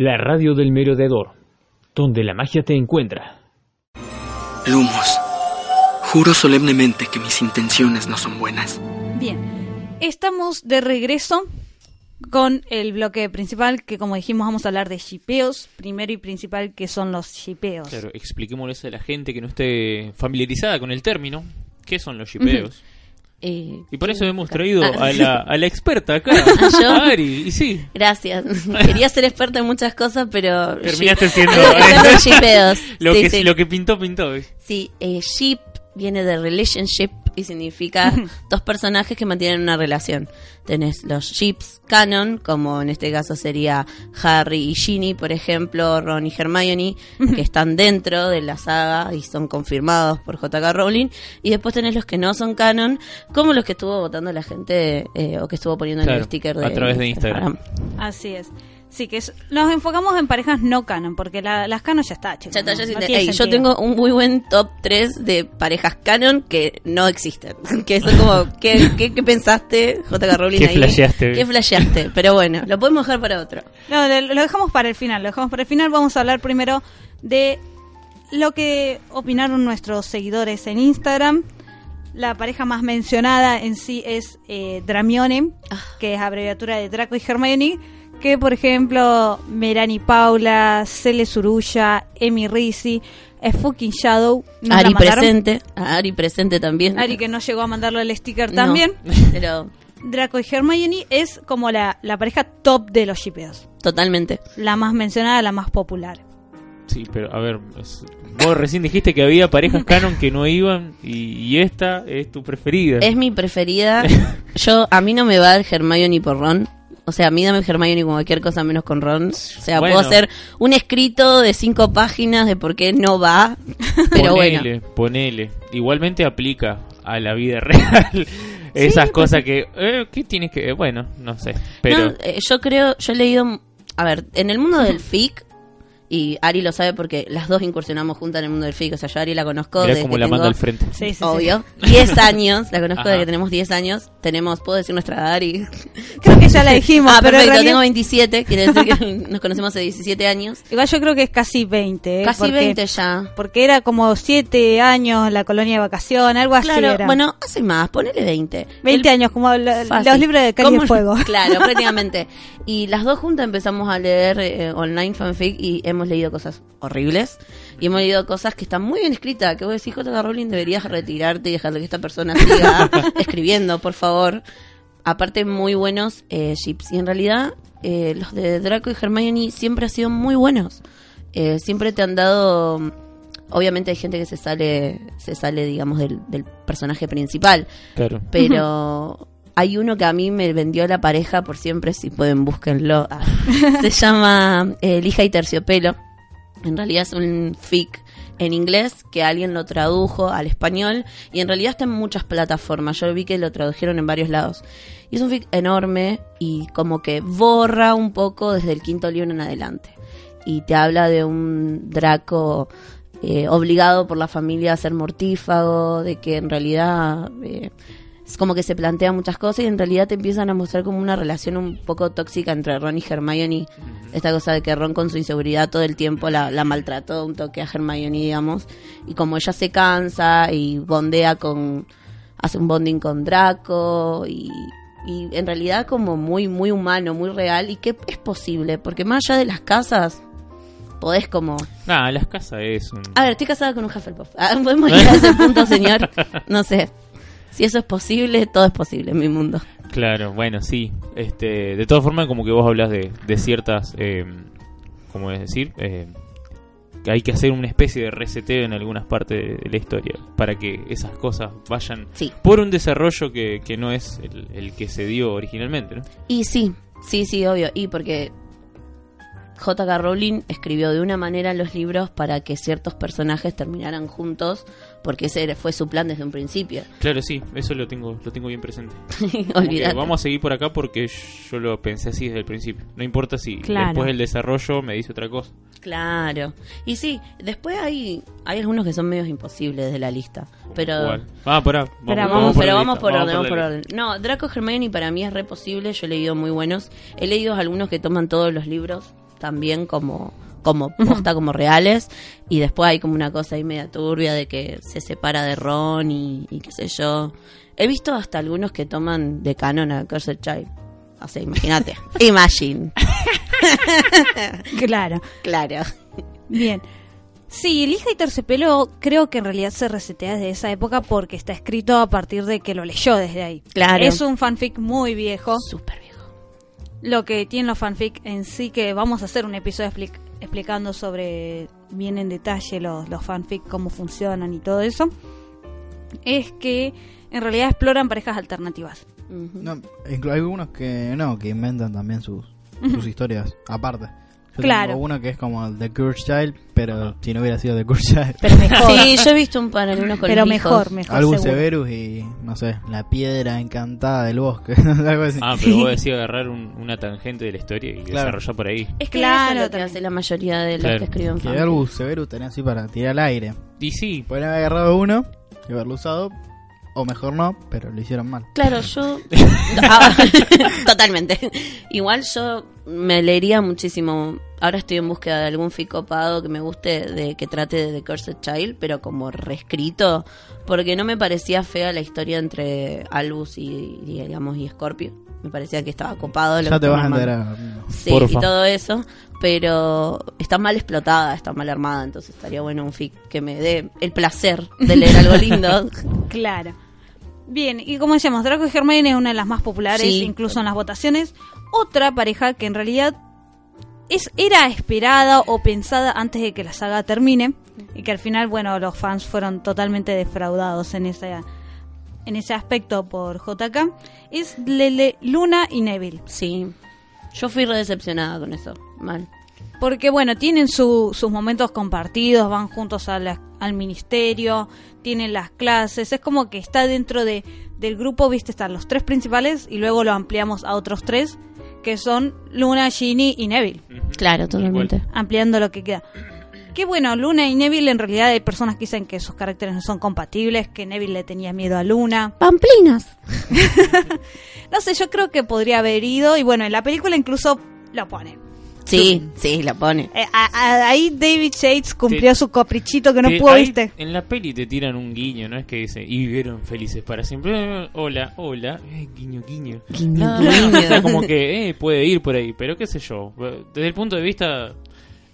La radio del merodeador, donde la magia te encuentra. Lumos, juro solemnemente que mis intenciones no son buenas. Bien, estamos de regreso con el bloque principal, que como dijimos vamos a hablar de shipeos, primero y principal que son los shipeos. Claro, expliquémosle eso a la gente que no esté familiarizada con el término. ¿Qué son los shipeos? Eh, Y por eso hemos traído a la, a la experta acá, ¿Ah, yo? a Ari. Y sí, Gracias. Quería ser experta en muchas cosas, pero... terminaste siendo lo, Sí, que, sí. lo que pintó, pintó. Sí, eh, ship viene de relationship y significa dos personajes que mantienen una relación. Tenés los ships canon, como en este caso sería Harry y Ginny, por ejemplo, Ron y Hermione, que están dentro de la saga y son confirmados por JK Rowling. Y después tenés los que no son canon, como los que estuvo votando la gente eh, o que estuvo poniendo en el sticker de a través de Instagram. Así es. Sí, que es- nos enfocamos en parejas no canon, porque la- las canon ya está, chicos. Ya está, no- ya no existe. tiene Ey, yo tengo un muy buen top 3 de parejas canon que no existen. Que son como, ¿qué, qué, qué pensaste, JK Rowling? ¿Qué ahí? flasheaste? ¿Qué flasheaste? Pero bueno, lo podemos dejar para otro. No, lo lo dejamos para el final, lo dejamos para el final. Vamos a hablar primero de lo que opinaron nuestros seguidores en Instagram. La pareja más mencionada en sí es eh, Dramione, Ah. que es abreviatura de Draco y Hermione, que por ejemplo Merani Paula, Cele Surulla, Emi Rizzi, es fucking Shadow. Ari mandaron. presente. Ari presente también. Ari que no llegó a mandarlo el sticker No, también. pero Draco y Hermione es como la, la pareja top de los shipeos. totalmente. La más mencionada, la más popular. Sí, pero a ver, vos recién dijiste que había parejas canon que no iban y, y esta es tu preferida. Es mi preferida. Yo, a mí no me va el Hermione por Ron. O sea, a mí dame Hermione como cualquier cosa menos con Ron. O sea, Bueno. puedo hacer un escrito de cinco páginas de por qué no va. Pero bueno. ponele, ponele. Igualmente aplica a la vida real. Esas cosas que, eh, ¿qué tienes que...? Bueno, no sé. Pero No, eh, yo creo, yo he leído, a ver, en el mundo del FIC, y Ari lo sabe porque las dos incursionamos juntas en el mundo del FIC, o sea, yo a Ari la conozco mirá desde cómo que la tengo, manda al frente. Sí, sí, sí. obvio, 10 años, la conozco Ajá. desde que tenemos 10 años, tenemos, puedo decir nuestra edad, Ari. Creo que ya la dijimos, ah, pero perfecto, realidad- tengo 27, quiere decir que nos conocemos hace 17 años. Igual yo creo que es casi 20. ¿eh? Casi porque, 20 ya. Porque era como 7 años la colonia de vacación, algo así Claro, era. bueno, hace más, ponele 20. 20 El- años, como la- Fácil. los libros de ¿Cómo- de Fuego. Claro, prácticamente. Y las dos juntas empezamos a leer eh, online fanfic y hemos leído cosas horribles. Y hemos leído cosas que están muy bien escritas. Que vos decís, J.K. Rowling, deberías retirarte y dejar que esta persona siga escribiendo, por favor. Aparte, muy buenos eh, ships. Y en realidad, eh, los de Draco y Hermione siempre han sido muy buenos. Eh, siempre te han dado... Obviamente hay gente que se sale, se sale digamos, del, del personaje principal Claro. pero hay uno que a mí me vendió la pareja por siempre, si pueden búsquenlo. Ah, Se llama eh, Lija y Terciopelo. En realidad es un fic en inglés que alguien lo tradujo al español y en realidad está en muchas plataformas. Yo vi que lo tradujeron en varios lados. Y es un fic enorme y como que borra un poco desde el quinto libro en adelante. Y te habla de un Draco eh, obligado por la familia a ser mortífago, de que en realidad eh, es como que se plantea muchas cosas y en realidad te empiezan a mostrar como una relación un poco tóxica entre Ron y Hermione. Esta cosa de que Ron con su inseguridad todo el tiempo la, la maltrató un toque a Hermione, digamos. Y como ella se cansa y bondea con... hace un bonding con Draco y... Y en realidad como muy, muy humano, muy real y que es posible, porque más allá de las casas, podés como Nah, las casas es un... a ver, estoy casada con un Hufflepuff. Ah, ¿Podemos llegar a ese punto, señor? No sé. Si eso es posible, todo es posible en mi mundo. Claro, bueno, sí. Este, de todas formas, como que vos hablas de, de ciertas, eh, ¿cómo es decir? Eh, que hay que hacer una especie de reseteo en algunas partes de, la historia para que esas cosas vayan Sí. por un desarrollo que, que no es el, el que se dio originalmente, ¿no? Y sí, sí, sí, obvio. Y porque J.K. Rowling escribió de una manera los libros para que ciertos personajes terminaran juntos, porque ese fue su plan desde un principio. Claro, sí, eso lo tengo, lo tengo bien presente. Que vamos a seguir por acá porque yo lo pensé así desde el principio. No importa si Claro. después del desarrollo me dice otra cosa. Claro. Y sí, después hay, hay algunos que son medios imposibles de la lista. Pero. Igual. Ah, pará. Vamos, Pará, vamos Vamos, por pero vamos por orden, la vamos por lista. orden. No, Draco Hermione para mí es re posible, yo he leído muy buenos. He leído algunos que toman todos los libros, también como como posta, como reales, y después hay como una cosa ahí media turbia de que se separa de Ron y, y qué sé yo. He visto hasta algunos que toman de canon a Cursed Child. O sea, imagínate. Imagine. Claro. Claro. Bien. Sí, el hija y terciopelo creo que en realidad se resetea desde esa época porque está escrito a partir de que lo leyó desde ahí. Claro. Es un fanfic muy viejo. Súper viejo. Lo que tienen los fanfic en sí, que vamos a hacer un episodio expli- explicando sobre bien en detalle los, los fanfic, cómo funcionan y todo eso, es que en realidad exploran parejas alternativas. No, hay algunos que no, que inventan también sus, sus historias aparte. Yo Claro. tengo uno que es como el The Cursed Child, pero si no hubiera sido The Cursed Child. Pero mejor. Sí, yo he visto un par algunos con pero hijos. mejor, mejor. Albus seguro. Severus y, no sé, la piedra encantada del bosque. algo así. Ah, pero vos decías agarrar un- una tangente de la historia y Claro. desarrollar por ahí. Es que Claro, eso es lo que hace la mayoría de los Claro. que escriben que. Albus Severus tenía así para tirar al aire. Y sí, Podrían haber agarrado uno y haberlo usado, o mejor no, pero lo hicieron mal. Claro, yo. Ah, Totalmente. Igual yo me leería muchísimo. Ahora estoy en búsqueda de algún ficopado que me guste, de que trate de The Cursed Child, pero como reescrito, porque no me parecía fea la historia entre Albus y, y, digamos, y Scorpio. Me parecía que estaba copado. lo Ya que te vas a enterar. Sí, Porfa. y todo eso, pero está mal explotada, está mal armada, entonces estaría bueno un fic que me dé el placer de leer algo lindo. Claro. Bien, y como decíamos, Draco y Hermione es una de las más populares, Sí. incluso en las votaciones. Otra pareja que en realidad es, era esperada o pensada antes de que la saga termine y que al final, bueno, los fans fueron totalmente defraudados en ese, en ese aspecto por JK, es Lele, Luna y Neville. Sí. Yo fui re decepcionada con eso. Mal. Porque bueno, tienen su- sus momentos compartidos, van juntos a la- al ministerio, tienen las clases, es como que está dentro de, del grupo, viste, están los tres principales y luego lo ampliamos a otros tres, que son Luna, Ginny y Neville, Claro, totalmente. ampliando lo que queda. Que bueno, Luna y Neville en realidad hay personas que dicen que sus caracteres no son compatibles, que Neville le tenía miedo a Luna. Pamplinas. No sé, yo creo que podría haber ido y bueno, en la película incluso lo ponen. Sí, sí, la pone. Eh, a- a- ahí David Shades cumplió Te- su caprichito que no Te- pudo, ahí viste. En la peli te tiran un guiño, ¿no? Es que dice, y vivieron felices para siempre. Eh, Hola, hola. Eh, guiño, guiño. Guiño, No, guiño. o sea, como que eh, puede ir por ahí, pero qué sé yo. Desde el punto de vista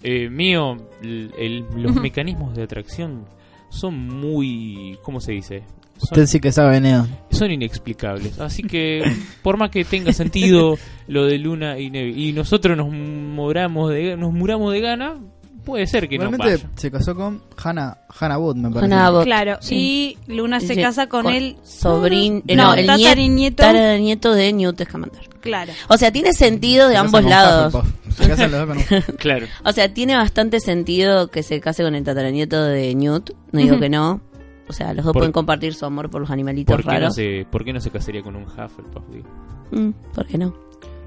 eh, mío, el- el- los mecanismos de atracción son muy. ¿Cómo se dice? Son, Usted sí que sabe, Neo. son inexplicables. Así que, por más que tenga sentido lo de Luna y Neville, y nosotros nos muramos de, nos muramos de gana, puede ser que no Igualmente vaya. se casó con Hannah, Hannah Wood, me parece. Hannah. Claro, Sí. y Luna se casa con, él. Sobrino. No, no, el tataranieto. nieto de Newt Scamander. Claro. O sea, tiene sentido de Se ambos lados. Se casan los dos con un... Claro. O sea, tiene bastante sentido que se case con el tataranieto de Newt. No digo que no. O sea, los dos Por- pueden compartir su amor por los animalitos ¿Por qué, no raros. se, ¿Por qué no se casaría con un Hufflepuff? Digo? Mm, ¿Por qué no?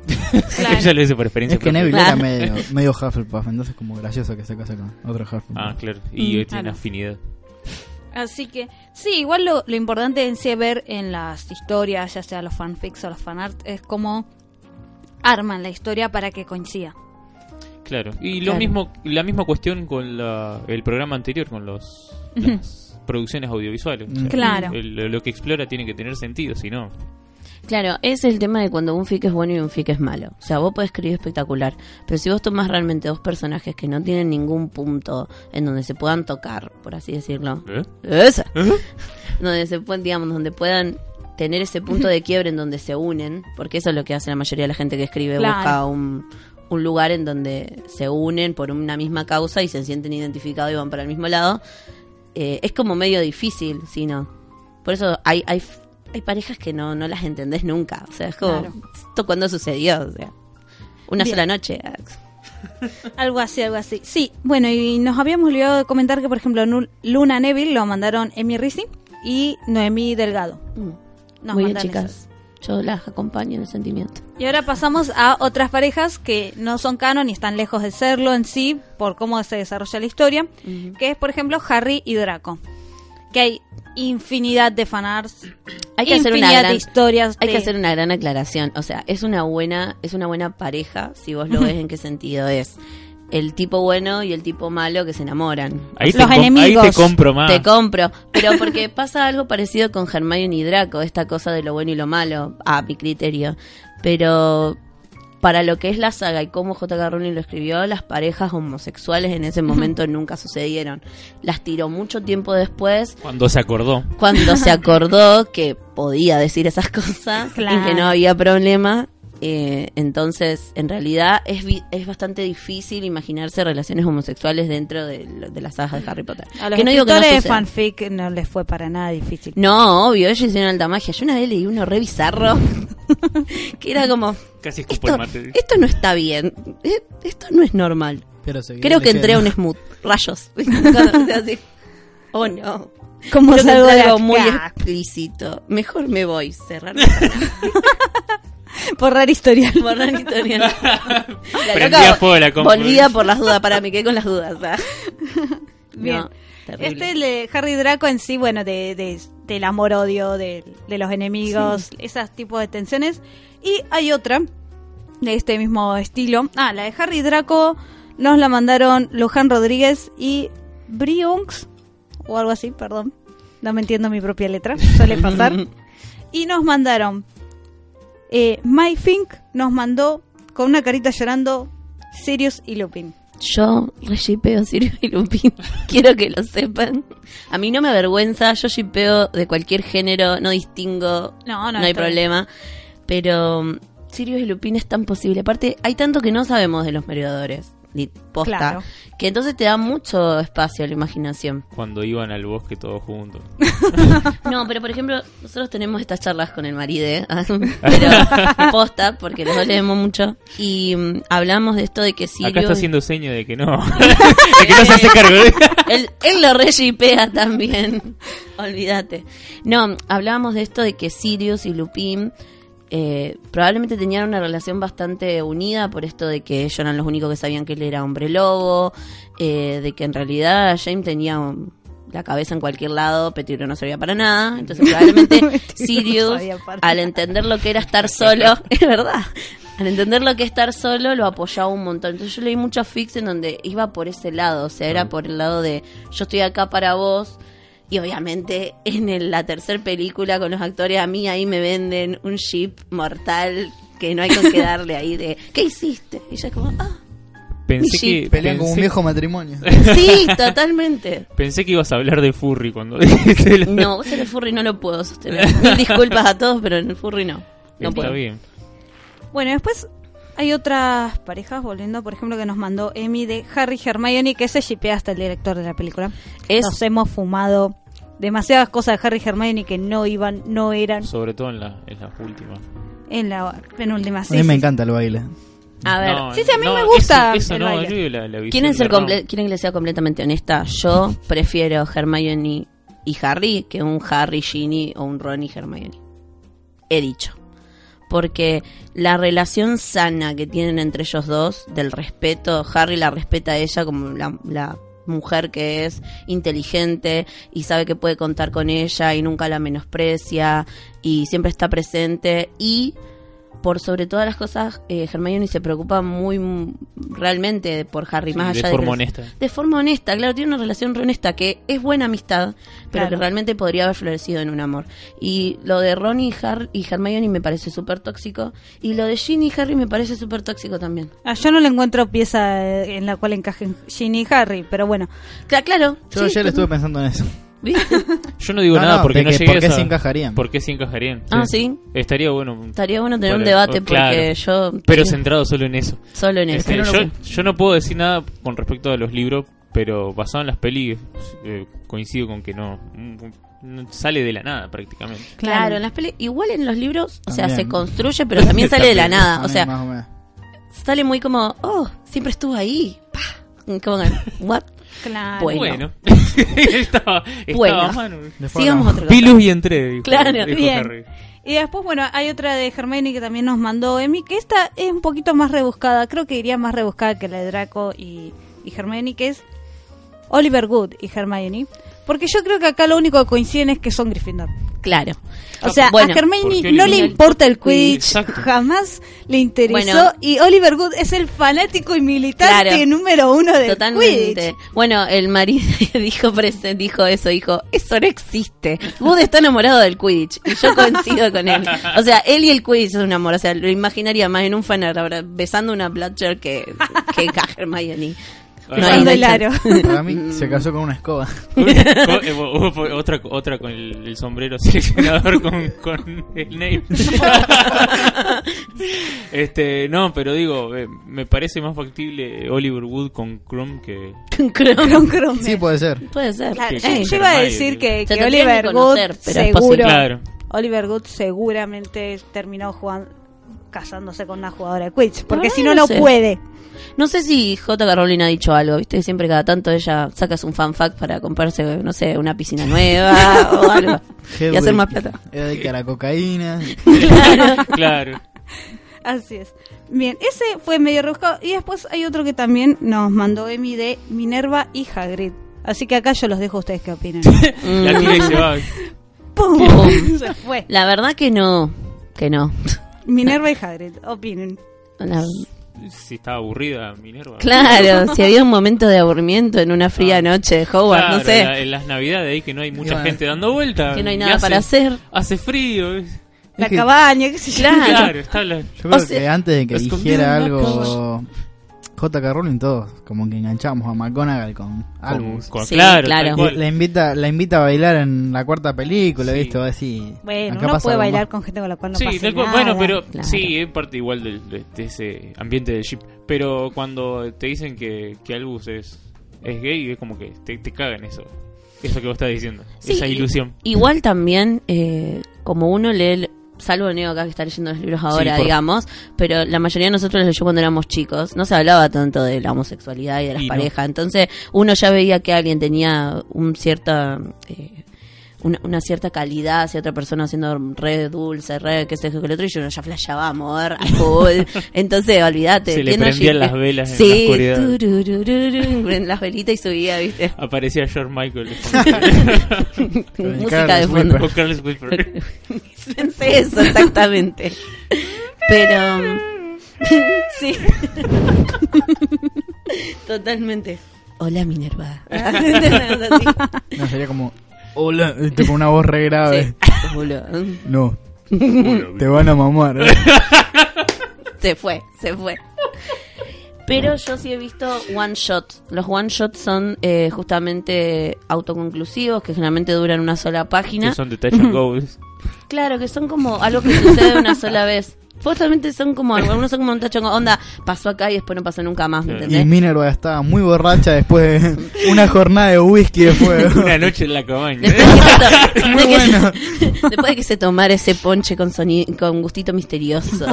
Claro. ya lo hice por experiencia. Es que. Neville Claro. era medio, medio Hufflepuff, entonces como gracioso que se case con otro Hufflepuff. Ah, claro. Y Mm, eh, tiene claro. afinidad. Así que, sí, igual lo, lo importante en sí ver en las historias, ya sea los fanfics o los fanart, es cómo arman la historia para que coincida. Claro. Y lo Claro. mismo, la misma cuestión con la, el programa anterior, con los las producciones audiovisuales. O sea, Claro. el- lo que explora tiene que tener sentido, si no. Claro, es el tema de cuando un fic es bueno y un fic es malo. O sea, vos podés escribir espectacular, pero si vos tomás realmente dos personajes que no tienen ningún punto en donde se puedan tocar, por así decirlo, ¿Eh? esa, donde se puedan, digamos, donde puedan tener ese punto de quiebre en donde se unen, porque eso es lo que hace la mayoría de la gente que escribe, Claro. busca un, un lugar en donde se unen por una misma causa y se sienten identificados y van para el mismo lado. Eh, es como medio difícil, si no. Por eso hay, hay, hay parejas que no, no las entendés nunca. O sea, es como, Claro. ¿esto cuándo sucedió? O sea, una Bien. sola noche. Algo así, algo así. Sí, bueno, y nos habíamos olvidado de comentar que, por ejemplo, Luna Neville lo mandaron Emi Rizzi y Noemí Delgado. Mm. Nos Muy bien, chicas. Yo las acompaño en el sentimiento. Y ahora pasamos a otras parejas que no son canon y están lejos de serlo en sí por cómo se desarrolla la historia, que es por ejemplo Harry y Draco. Que hay infinidad de fanarts, Hay que hacer una infinidad gran- de historias. Hay de- que hacer una gran aclaración. O sea, es una buena, es una buena pareja, si vos lo ves en qué sentido es. El tipo bueno y el tipo malo que se enamoran. Ahí, te Los ahí enemigos. te compro más. Te compro. Pero porque pasa algo parecido con Hermione y Draco, esta cosa de lo bueno y lo malo, a mi criterio. Pero para lo que es la saga y cómo J.K. Rowling lo escribió, las parejas homosexuales en ese momento nunca sucedieron. Las tiró mucho tiempo después, Cuando se acordó. cuando se acordó que podía decir esas cosas Claro. y que no había problema. Eh, entonces, en realidad es, vi- es bastante difícil imaginarse relaciones homosexuales dentro de, de las sagas de Harry Potter. A los que no digo que no de suceda. fanfic no les fue para nada difícil. No, obvio, ellos hicieron alta magia. Yo una vez leí uno re bizarro que era como, Casi escupo esto, el mate. esto no está bien, eh, esto no es normal. Pero Creo que entré a un smooth, rayos. Cuando sea así. Oh no. ¿Cómo Creo que salgo entré de algo muy acá? explícito. Mejor me voy, cerrar. Borrar historial. Borrar historial. La fuego la. Volvía por las dudas, para mí quedé con las dudas. sea. Bien. No, terrible. Este el de Harry Draco en sí, bueno, de, de- del amor-odio, de, de los enemigos, esas tipos de tensiones. Y hay otra de este mismo estilo. Ah, la de Harry Draco nos la mandaron Luján Rodríguez y Brionx, o algo así, perdón. No me entiendo mi propia letra, suele pasar. y nos mandaron eh, My Fink nos mandó con una carita llorando Sirius y Lupin. Yo reshipeo Sirio y Lupin. Quiero que lo sepan. A mí no me avergüenza. Yo shipeo de cualquier género. No distingo. No, no, hay está bien. problema. Pero um, Sirius y Lupin es tan posible. Aparte, hay tanto que no sabemos de los merodeadores. Posta. Claro. Que entonces te da mucho espacio a la imaginación. Cuando iban al bosque todos juntos. No, pero por ejemplo, nosotros tenemos estas charlas con el maride, pero posta, porque los dos leemos mucho, y mm, hablamos de esto de que Sirius... Acá está haciendo seña de que no. de que no se hace cargo de. él, él lo reshipea también, olvídate. No, hablábamos de esto de que Sirius y Lupin eh, probablemente tenían una relación bastante unida por esto de que ellos eran los únicos que sabían que él era hombre lobo, eh, de que en realidad James tenía la cabeza en cualquier lado, Pettigrew no servía para nada, entonces probablemente Sirius, al entender lo que era estar solo, es verdad, al entender lo que es estar solo, lo apoyaba un montón. Entonces yo leí muchos fics en donde iba por ese lado, o sea, era por el lado de yo estoy acá para vos. Y obviamente en el- la tercera película con los actores a mí ahí me venden un ship mortal que no hay con qué darle ahí de ¿qué hiciste? Y yo como, ah, Pensé que. Pelean como un viejo matrimonio. sí, totalmente. Pensé que ibas a hablar de Furry cuando dijiste lo- No, vos en el furry no lo puedo sostener. Mil disculpas a todos, pero en el furry no. No Está puedo. bien. Bueno, después hay otras parejas, volviendo, por ejemplo, que nos mandó Emi de Harry Hermione, que se shipea hasta el director de la película. Es- Nos hemos fumado demasiadas cosas de Harry Hermione que no iban, no eran Sobre todo en, la, en las últimas. en la penúltima. A Sí, mí me encanta el baile. A ver, No, Sí, sí, a mí no, me gusta Eso, eso el no, baile. yo digo la, la visión ¿Quieren, ser de Ron. comple- ¿Quieren que les sea completamente honesta? Yo prefiero Hermione y Harry que un Harry, Ginny o un Ron y Hermione. He dicho. Porque la relación sana que tienen entre ellos dos, del respeto, Harry la respeta a ella como la, la mujer que es inteligente y sabe que puede contar con ella y nunca la menosprecia y siempre está presente y por sobre todas las cosas eh, Hermione se preocupa muy mm, realmente por Harry Sí, más de allá forma que- honesta. de forma honesta, claro, tiene una relación re honesta que es buena amistad, pero Claro. que realmente podría haber florecido en un amor. Y lo de Ron y, Har- y Hermione me parece súper tóxico, y lo de Ginny y Harry me parece súper tóxico también. Ah, yo no le encuentro pieza eh, en la cual encajen Ginny y Harry, pero bueno. Cla- claro. Yo sí, ayer tú- estuve pensando en eso. ¿Viste? Yo no digo No, nada no, porque no llegué por qué a se encajarían. ¿Por qué se encajarían? Ah, sí. Estaría bueno. Estaría bueno tener un debate oh, claro. porque yo... Pero sí, centrado solo en eso. Solo en eso. Este, yo, yo no puedo decir nada con respecto a los libros, pero basado en las pelis, eh, coincido con que no, no sale de la nada prácticamente. Claro, en las peli- igual en los libros, o sea, se construye, pero también sale de la También. nada. O sea, más o menos. sale muy como, oh, siempre estuvo ahí. Pa. Como, what? Claro. Bueno. Bueno, estaba, estaba Bueno. Sigamos no. cosa. Vi luz y entré, dijo, Claro, dijo bien. Harry. Y después, bueno, hay otra de Hermione que también nos mandó Emi, que esta es un poquito más rebuscada, creo que iría más rebuscada que la de Draco y, y Hermione, que es Oliver Good y Hermione. Porque yo creo que acá lo único que coinciden es que son Gryffindor. Claro. O sea, Bueno, a Hermione no le importa el Quidditch, Exacto. jamás le interesó. Bueno. y Oliver Wood es el fanático y militante Claro. número uno del Totalmente. Quidditch. Bueno, el marido dijo, dijo eso, dijo, eso no existe. Wood está enamorado del Quidditch y yo coincido con él. O sea, él y el Quidditch es un amor. O sea, lo imaginaría más en un fan ahora besando una Blatcher que, que a Hermione. No hay el no hay aro. Para mí se casó con una escoba. Otra, otra con el, el sombrero seleccionador con, con Snape. este, no, pero digo, eh, me parece más factible Oliver Wood con Crumb que. Con Cromwell. Sí, puede ser. Puede ser. Claro, yo, iba a decir que, que Oliver que Wood conocer, seguro. Claro. Oliver Wood seguramente terminó jugando casándose con una jugadora de Quidditch, porque si no no no sé. puede. No sé si J.K. Rowling ha dicho algo, ¿viste? Que Siempre cada tanto ella sacas un fan fact para comprarse, no sé, una piscina nueva o algo. y hacer más plata. Era de a la cocaína. claro. Así es. Bien, ese fue medio rebuscado. Y después hay otro que también nos mandó Emi de Minerva y Hagrid. Así que acá yo los dejo a ustedes que opinen. La tira y se va. ¡Pum! Pum. Se fue. La verdad que no, que no. Minerva y Hagrid, opinen. La- Si estaba aburrida Minerva. claro, si había un momento de aburrimiento en una fría Ah. noche de Hogwarts, Claro, no sé, en, la- en las navidades ahí que no hay mucha Bueno. gente dando vueltas. que no hay nada hace- para hacer. Hace frío. es- La Es que- cabaña, qué sé yo. Claro. Claro, está la. Yo creo O sea, que antes de que dijera algo J.K. Rowling todos como que enganchamos a McGonagall con Albus. con- Sí, claro, claro. La invita, la invita a bailar en la cuarta película, Sí. ¿viste? Así. Bueno, acá uno puede bailar más. con gente con la cual no sí, pasa cual. nada. bueno, pero Claro. sí, es parte igual del- de, de ese ambiente del ship. Pero cuando te dicen que, que Albus es, es gay, es como que te, te cagan eso. Eso que vos estás diciendo. Sí, esa ilusión. Igual también, eh, como uno lee, salvo Neo acá que está leyendo los libros ahora, por- digamos, pero la mayoría de nosotros los leyó cuando éramos chicos, no se hablaba tanto de la homosexualidad y de las Y no. parejas, entonces uno ya veía que alguien tenía un cierta... eh, una, una cierta calidad hacia otra persona haciendo re dulce, re que yo que el otro, y yo ya flasheaba amor a full. Entonces, olvídate. Se le prendían las velas en sí, la oscuridad. en las velitas y subía, ¿viste? Aparecía George Michael. Música de fondo. Whisper. o Carlos Whisper. Pensé eso, exactamente. Pero. sí. Totalmente. Hola, Minerva. No, sería como. Hola, ¿viste? con una voz re grave. Hola. No. Te van a mamar. Se fue, se fue. Pero yo sí he visto one shot. Los one shots son eh, justamente autoconclusivos, que generalmente duran una sola página. que son de Touch and. Claro, que son como algo que sucede una sola vez. Justamente son como, algunos son como un tacho, onda, pasó acá y después no pasó nunca más, ¿me Y? Minerva estaba muy borracha después de una jornada de whisky después. Una noche en la cabaña. Después de, bueno. después de que se tomara ese ponche con, soni- con gustito misterioso.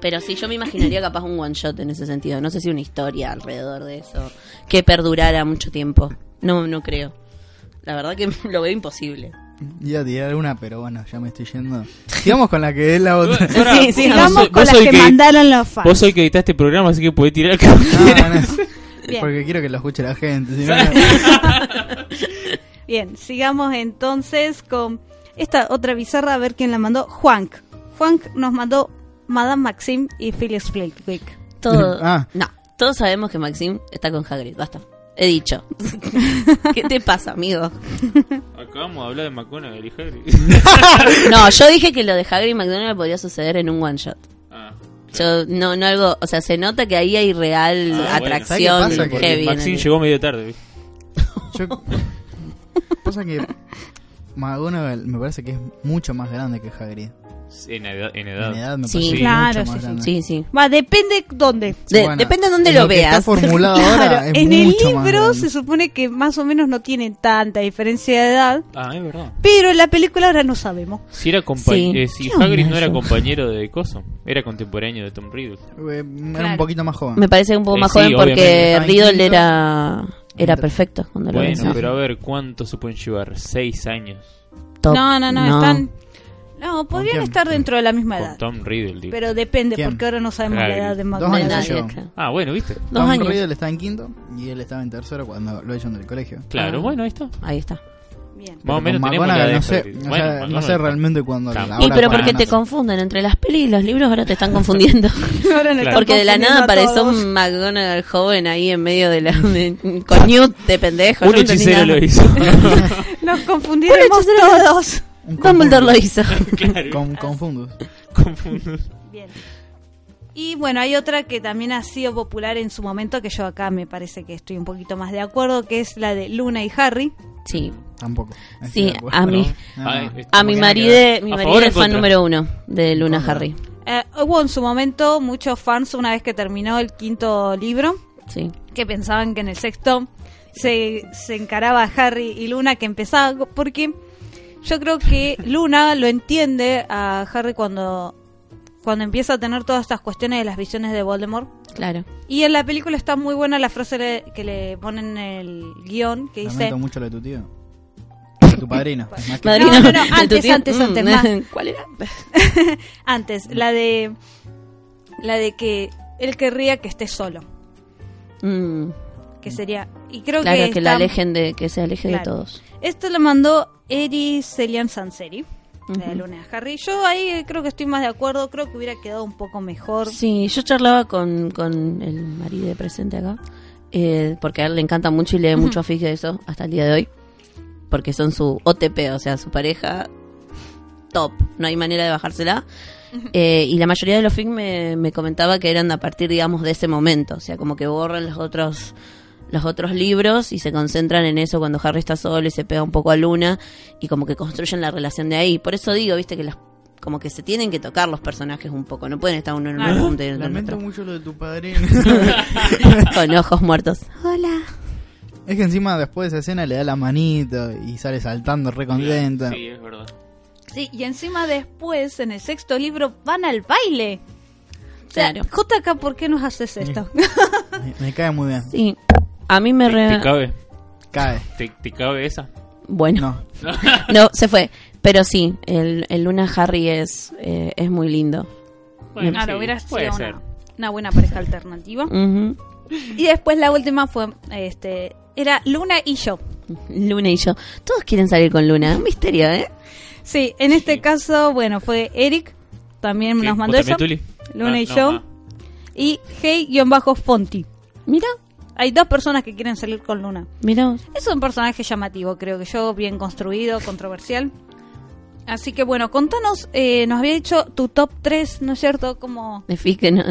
Pero sí, yo me imaginaría capaz un one shot en ese sentido. No sé si una historia alrededor de eso que perdurara mucho tiempo. No, no creo. La verdad que lo veo imposible. Iba a tirar una, pero bueno, ya me estoy yendo. Sigamos con la que es la otra. Ahora, Sí, vos- Sigamos vos- con vos las que, mandaron los fans. Vos soy que editaste este programa, así que podés tirar. No, no, Bien. porque quiero que lo escuche la gente. si no- Bien, sigamos entonces con esta otra bizarra, a ver quién la mandó. Juank. Juank nos mandó Madame Maxim y Phyllis Flitwick. Todo, Ah. No, todos sabemos que Maxim está con Hagrid. Basta. He dicho. ¿Qué te pasa, amigo? Acabamos de hablar de McGonagall y Harry. No, yo dije que lo de Hagrid y McDonald podría suceder en un one shot. Ah, Yo, no, no algo, o sea, se nota que ahí hay real Ah, bueno. atracción ¿Sabes qué pasa? porque heavy. Maxine el- llegó medio tarde. ¿viste? Yo, pasa que McGonagall me parece que es mucho más grande que Hagrid. En edad. En En edad. me Sí. Claro, mucho más sí, sí. Va, depende dónde. De- Bueno, depende de dónde en lo, que veas. Está formulado Claro, ahora es en el libro se supone que más o menos no tienen tanta diferencia de edad, Ah, es verdad. pero en la película ahora no sabemos. Si era Sí. eh, si ¿Qué onda Hagrid no era eso? compañero de Coso, era contemporáneo de Tom Riddle. Eh, Era Claro. un poquito más joven. Me parece un poco Eh, más sí, joven porque obviamente. Riddle era era perfecto cuando lo Bueno, ves. pero a ver, ¿cuánto se pueden llevar? Seis años. Top. No, no, no, están... No, podrían quién? estar dentro de la misma Con edad. Tom Riddle, digo. Pero depende, ¿Quién? porque ahora no sabemos Claro. la edad de claro. Ah, bueno, ¿viste? Dos Tom años. Riddle estaba en quinto y él estaba en tercero cuando lo echaron del colegio. Claro, Ah. bueno, ahí está. Ahí está. Bien. Más o menos tenemos la no sé, Harry. o Bueno, sea, no sé realmente cuándo. Y pero porque te confunden entre las pelis y los libros, ahora te están confundiendo. Ahora Claro. Porque de la nada apareció un McGonagall joven ahí en medio de la. de- con Newt de pendejo. Un no hechicero lo hizo. Nos confundiremos todos. Un Dumbledore lo hizo. claro. Con, confundus. Confundo. Bien. Y bueno, hay otra que también ha sido popular en su momento, que yo acá me parece que estoy un poquito más de acuerdo, que es la de Luna y Harry. Sí. Tampoco. Sí, acuerdo. a mí. No, no. Ay, A mi marido, mi ¿A marido es fan número uno de Luna contra. Harry. Eh, hubo en su momento muchos fans, una vez que terminó el quinto libro, Sí. que pensaban que en el sexto se, se encaraba a Harry y Luna que empezaba, porque yo creo que Luna lo entiende a Harry cuando, cuando empieza a tener todas estas cuestiones de las visiones de Voldemort. Claro. Y en la película está muy buena la frase le- que le ponen en el guion, que dice... Lamento mucho lo de tu tío. De tu padrino. Más que- Madrina, no, no, ¿de tu antes, tío? antes, Mm, antes, más. ¿Cuál era? Antes, la de... La de que él querría que esté solo, Mm, que sería... Y creo claro, que, que, la está- alejen de, que se aleje de todos. Esto lo mandó Eri Celian Sanseri, de Ujú. Luna de Harry. Yo ahí eh, creo que estoy más de acuerdo, creo que hubiera quedado un poco mejor. Sí, yo charlaba con, con el marido de presente acá, eh, porque a él le encanta mucho y lee mucho afiche de eso hasta el día de hoy, porque son su OTP, o sea, su pareja top, no hay manera de bajársela. Eh, y la mayoría de los fic me, me comentaba que eran a partir, digamos, de ese momento, o sea, como que borran los otros los otros libros y se concentran en eso cuando Harry está solo y se pega un poco a Luna y como que construyen la relación de ahí. Por eso digo, viste, que las como que se tienen que tocar los personajes un poco, no pueden estar uno en un Claro. punto y otro en Lamento otro. mucho lo de tu padrino. Con ojos muertos. Hola. es que encima después de esa escena le da la manito y sale saltando re contenta. Sí, es verdad. Sí, y encima después, en el sexto libro, van al baile. O sea, Claro. JK, ¿por qué nos haces esto? Me, me cae muy bien. Sí. A mí me ¿Te, re... te cabe? Cae. ¿Te, te cabe esa? Bueno, No. no, se fue. Pero sí, el, el Luna Harry es, eh, es muy lindo. Bueno, claro, sí, hubiera puede sido ser. una, una buena pareja alternativa. Y después la última fue, este, era Luna y yo. Luna y yo. Todos quieren salir con Luna. Un misterio, ¿eh? Sí, en este caso, bueno, fue Eric, también ¿Qué? nos ¿Vos mandó eso. también? Luna Ah, y no, yo. ah. Y Hey-Fonti. Mira, Hay dos personas que quieren salir con Luna. mira. Es un personaje llamativo, creo que yo, bien construido, controversial. Así que bueno, contanos, eh, nos había dicho tu top 3, ¿no es cierto? Como, De, que no-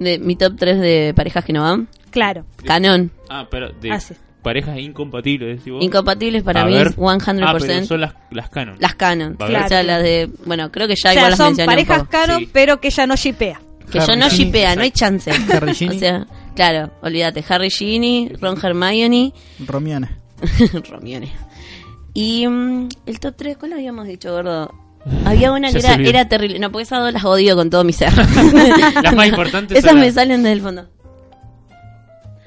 de mi top 3 de parejas que no van. claro, Canon. Ah, pero de Ah, sí. parejas incompatibles, decís vos. Incompatibles para A mí ver. es 100%. Ah, pero son las, las canon. Las canon. Ver. O sea, las de. Bueno, creo que ya o igual sea, las son mencioné un parejas canon, Sí. pero que ella no shipea. Que yo no Harry, shipea, no hay chance. Harry, o Ginny. sea, claro, olvídate. Harry Ginny, Ron Hermione, Romione. Romione. Y mm, el top 3, ¿cuál habíamos dicho, gordo? Había una que era, era terrible. No, porque esas dos las odio con todo mi ser. Las más importantes Esas me las- salen desde el fondo.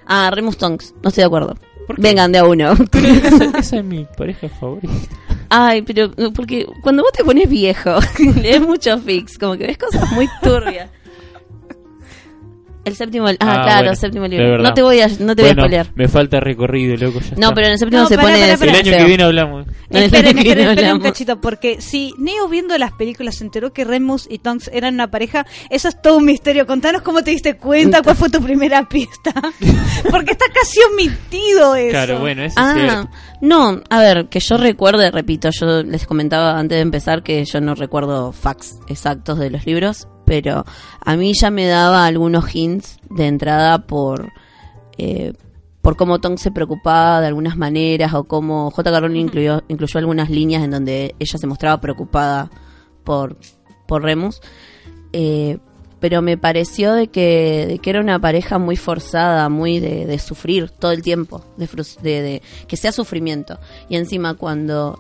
Ah, Remus Tonks. No estoy de acuerdo. Vengan de a uno. esa, esa es mi pareja favorita. Ay, pero porque cuando vos te pones viejo, lees mucho fix, como que ves cosas muy turbias. El séptimo, ah, Ah, claro, bueno, el séptimo libro. No te voy a, no te voy a spoilear. Me falta recorrido, loco. Ya No, está. pero en el séptimo No, se pone pará, El pará. año que viene hablamos. En el Esperen, año que viene esperen, esperen un hablamos. cachito, porque si Neo viendo las películas se enteró que Remus y Tonks eran una pareja, eso es todo un misterio. Contanos cómo te diste cuenta, cuál fue tu primera pista. porque está casi omitido eso. Claro, bueno, eso es Ah, cierto. no, a ver, que yo recuerde, repito, yo les comentaba antes de empezar que yo no recuerdo facts exactos de los libros, pero a mí ya me daba algunos hints de entrada por eh, por cómo Tom se preocupaba de algunas maneras o cómo J. Rowling incluyó, incluyó algunas líneas en donde ella se mostraba preocupada por, por Remus. Eh, pero me pareció de que, de que era una pareja muy forzada, muy de, de sufrir todo el tiempo, de, de- que sea sufrimiento. Y encima cuando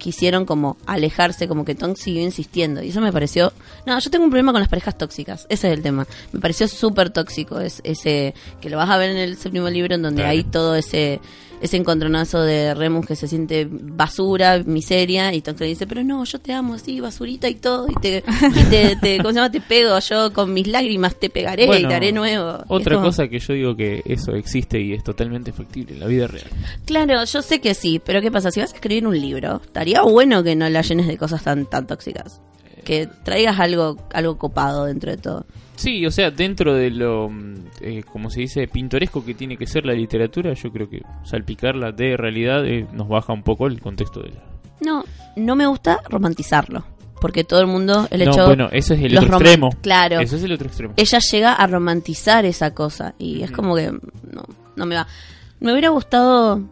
quisieron como alejarse, como que Tom siguió insistiendo. Y eso me pareció... No, yo tengo un problema con las parejas tóxicas, ese es el tema. Me pareció súper tóxico es, ese... Que lo vas a ver en el séptimo libro en donde Claro. hay todo ese ese encontronazo de Remus que se siente basura, miseria, y que le dice, pero no, yo te amo así, basurita y todo, y te, y te, te- ¿cómo se llama? Te pego, yo con mis lágrimas te pegaré y te haré nuevo. Otra como- cosa que yo digo que eso existe y es totalmente factible en la vida real. Claro, yo sé que sí, pero ¿qué pasa? Si vas a escribir un libro, estaría bueno que no la llenes de cosas tan, tan tóxicas. Que traigas algo, algo copado dentro de todo. Sí, o sea, dentro de lo, mm, eh, como se dice, pintoresco que tiene que ser la literatura, yo creo que salpicarla de realidad eh, nos baja un poco el contexto de la... No, no me gusta romantizarlo. Porque todo el mundo, el no, hecho... bueno, eso es el otro extremo. Claro. Eso es el otro extremo. ella llega a romantizar esa cosa y es Ujú. como que no, no me va. Me hubiera gustado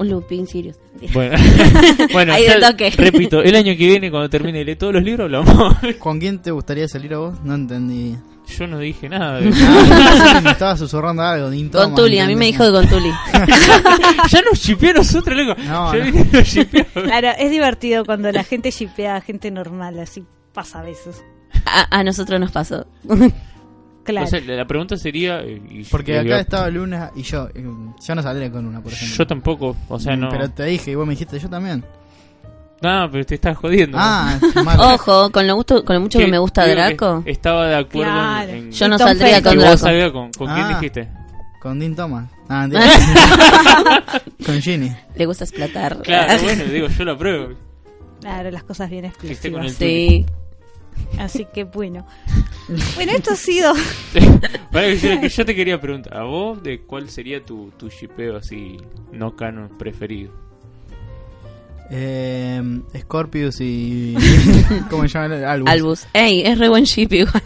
un Lupin Sirius. Bueno, bueno Ahí ya de toque. repito, el año que viene, cuando termine de leer todos los libros, hablamos. ¿Con quién te gustaría salir a vos? No entendí. Yo no dije nada. de- Ah, me estaba susurrando algo. Con Tuli, a mí me dijo de con Tuli. ya nos shipeó a nosotros, loco. No, Ya no. vine, nos. Claro, es divertido cuando la gente shipea a gente normal, así pasa a veces. A, a nosotros nos pasó. Claro. O sea, la pregunta sería... eh, y- Porque y- acá estaba Luna y yo. eh, Yo no saldré con una, por ejemplo. Yo tampoco, o sea, no... Pero te dije y vos me dijiste yo también. No, pero te estás jodiendo. Ah, mal. Ojo, con lo, gusto, con lo mucho que, me gusta digo que Draco. Estaba de acuerdo en- Claro. en... Yo no Tom saldría Felton. con que vos Draco. salgas con, con quién Ah. dijiste. Con Dean Thomas. Ah, mentira. con Ginny. Le gusta explotar. Claro, bueno, digo, yo lo apruebo. Claro, las cosas bien Que esté con explosivas. el Sí. Así que bueno. Bueno, esto ha sido. Yo, te quería preguntar, ¿a vos de cuál sería tu, tu shipeo así no canon preferido? Eh, Scorpius y. ¿Cómo se llama? Albus. Albus. Ey, es re buen ship igual.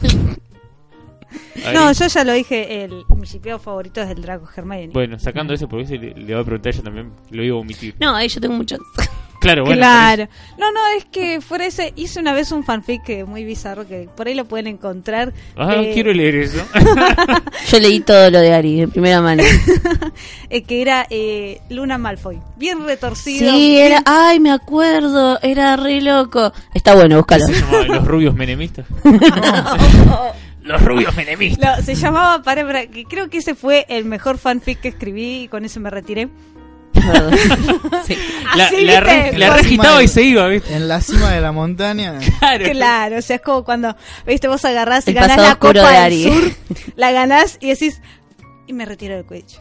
Ahí. No, yo ya lo dije, el, mi shipeo favorito es el Draco Hermione. Bueno, sacando eso, porque ese le, le voy a preguntar a ella también, lo iba a omitir. No, ahí yo tengo muchos. Claro, bueno. claro. No, no, es que fuera ese. Hice una vez un fanfic que muy bizarro que por ahí lo pueden encontrar. Ah, eh, quiero leer eso. Yo leí todo lo de Ari, de primera mano. eh, que era eh, Luna Malfoy. Bien retorcido. Sí, bien- era. Ay, me acuerdo. Era re loco. Está bueno, búscalo. Se llamaba Los rubios menemistas. Los rubios menemistas. No, se llamaba para, para- que creo que ese fue el mejor fanfic que escribí y con eso me retiré. Sí. La, Así, la, la y se iba, ¿viste? En la cima de la montaña. Claro. Claro, o sea, es como cuando, viste, vos agarrás y El ganás pasado la oscuro Copa de del Ari. Sur, la ganás y decís, y me retiro del Quidditch.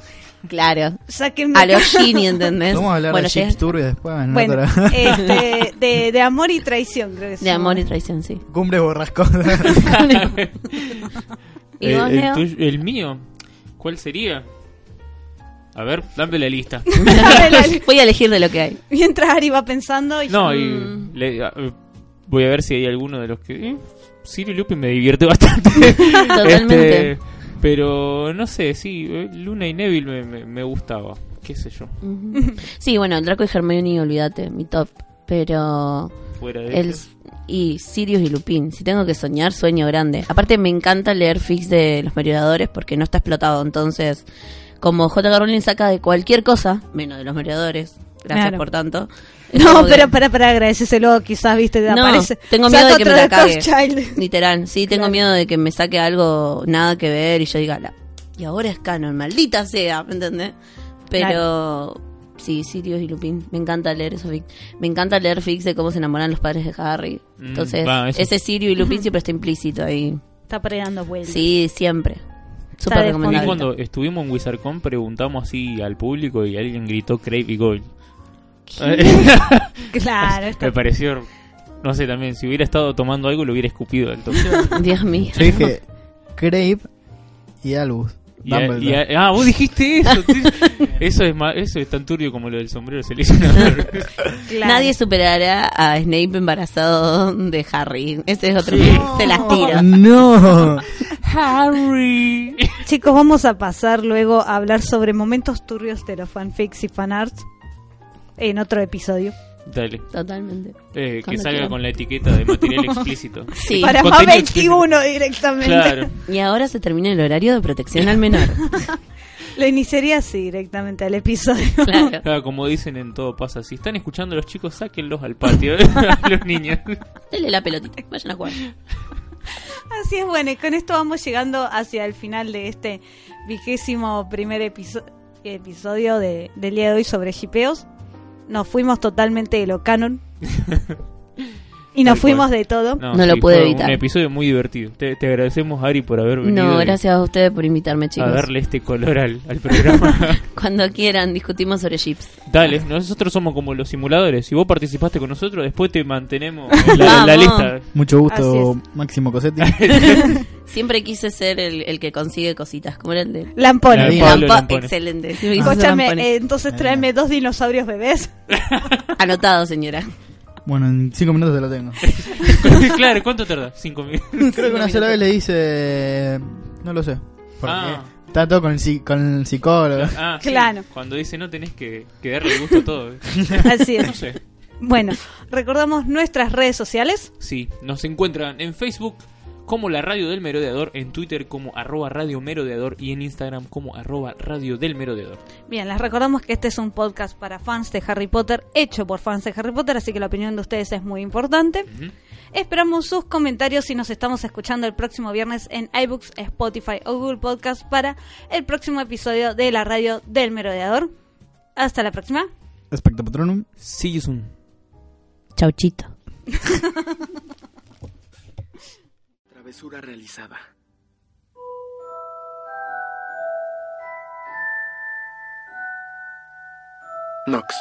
Claro. Sáquenme A los. Gini, ¿entendés? Vamos a hablar bueno, de ya- Chips Turbios después. ¿no? Bueno, Otra- este, de, de amor y traición, creo que se de llama. amor y traición, sí. Cumbre borrascosa. ¿Y el, vos, el Leo? tuyo- el mío, ¿cuál sería? A ver, dame la lista. Voy a elegir de lo que hay. Mientras Ari va pensando y No, y Mm. le- voy a ver si hay alguno de los que... Eh, Siri Lupin me divierte bastante. Totalmente. Este, pero no sé, sí, eh, Luna y Neville me, me, me gustaba. Qué sé yo. Sí, bueno, Draco y Hermione, olvídate, mi top. Pero Fuera de el eso. y Sirius y Lupin. Si tengo que soñar, sueño grande. Aparte, me encanta leer fics de los merodeadores porque no está explotado. Entonces, como J.K. Rowling saca de cualquier cosa, menos de los merodeadores, gracias Claro. por tanto. No, que- pero para, para agradecérselo, quizás, viste, te No, aparece. tengo miedo de que me la cague. Child. Literal, sí, tengo Claro. miedo de que me saque algo nada que ver y yo diga, la, y ahora es canon, maldita sea, ¿me entendés? Pero sí, Sirius y Lupin, me encanta leer eso. Me encanta leer fics de cómo se enamoran los padres de Harry. Mm, Entonces, va, eso. ese Sirius y Lupin siempre está implícito ahí. Está dando vueltas. Sí, siempre. Súper de Y recomendable. cuando estuvimos en WizardCon preguntamos así al público y alguien gritó Crave y Gold. Claro, está- Me pareció, no sé, también, si hubiera estado tomando algo lo hubiera escupido al toque. Dios mío. Yo dije Crave y Albus. Y a- Dumbledore. y a- ah, vos dijiste eso. eso es eso es tan turbio como lo del sombrero seleccionador. claro. Nadie superará a Snape embarazado de Harry. Ese es otro Sí. que se las tiro. No. Harry. Chicos, vamos a pasar luego a hablar sobre momentos turbios de los fanfics y fanarts en otro episodio. Dale. Totalmente. Eh, que salga quieran. con la etiqueta de material explícito. Sí. Para más Contenido explícito. 21 directamente. Claro. Y ahora se termina el horario de protección al menor. Lo iniciaría así directamente al episodio. Claro. Claro, como dicen en Todo pasa, si están escuchando a los chicos, sáquenlos al patio, a los niños. Dele la pelotita, vayan a jugar. Así es, bueno, y con esto vamos llegando hacia el final de este vigésimo primer episo- episodio de, del día de hoy sobre shipeos. Nos fuimos totalmente de lo canon. y nos fuimos cual. de todo. No lo sí, pude fue evitar. Un episodio muy divertido. Te, te agradecemos, Ari, por haber venido. No, y gracias a ustedes por invitarme, A chicos. darle este color al, al programa. Cuando quieran, discutimos sobre chips. Dale, nosotros somos como los simuladores. Si vos participaste con nosotros, después te mantenemos en la, en la Vamos. lista. Mucho gusto, Máximo Cosetti. Siempre quise ser el, el que consigue cositas, como era el de... Lampone. Lampo-. Excelente. Sí, Escúchame, eh, entonces tráeme dos dinosaurios bebés. Anotado, señora. Bueno, en cinco minutos te lo tengo. claro, ¿cuánto tarda? Cinco minutos. Creo que una sola vez le dice... No lo sé. Porque Ah. está todo con el, con el psicólogo. Ah, sí, Claro. Cuando dice no tenés que, que darle gusto a todo. Así No es. sé. Bueno, recordamos nuestras redes sociales. Sí, nos encuentran en Facebook como la Radio del Merodeador, en Twitter como arroba Radio Merodeador y en Instagram como arroba Radio del Merodeador. Bien, les recordamos que este es un podcast para fans de Harry Potter, hecho por fans de Harry Potter, así que la opinión de ustedes es muy importante. Esperamos sus comentarios si nos estamos escuchando el próximo viernes en iBooks, Spotify o Google Podcast para el próximo episodio de la radio del merodeador. Hasta la próxima. Espectro Patronum. See you soon. Chauchito. Travesura realizada. Nox.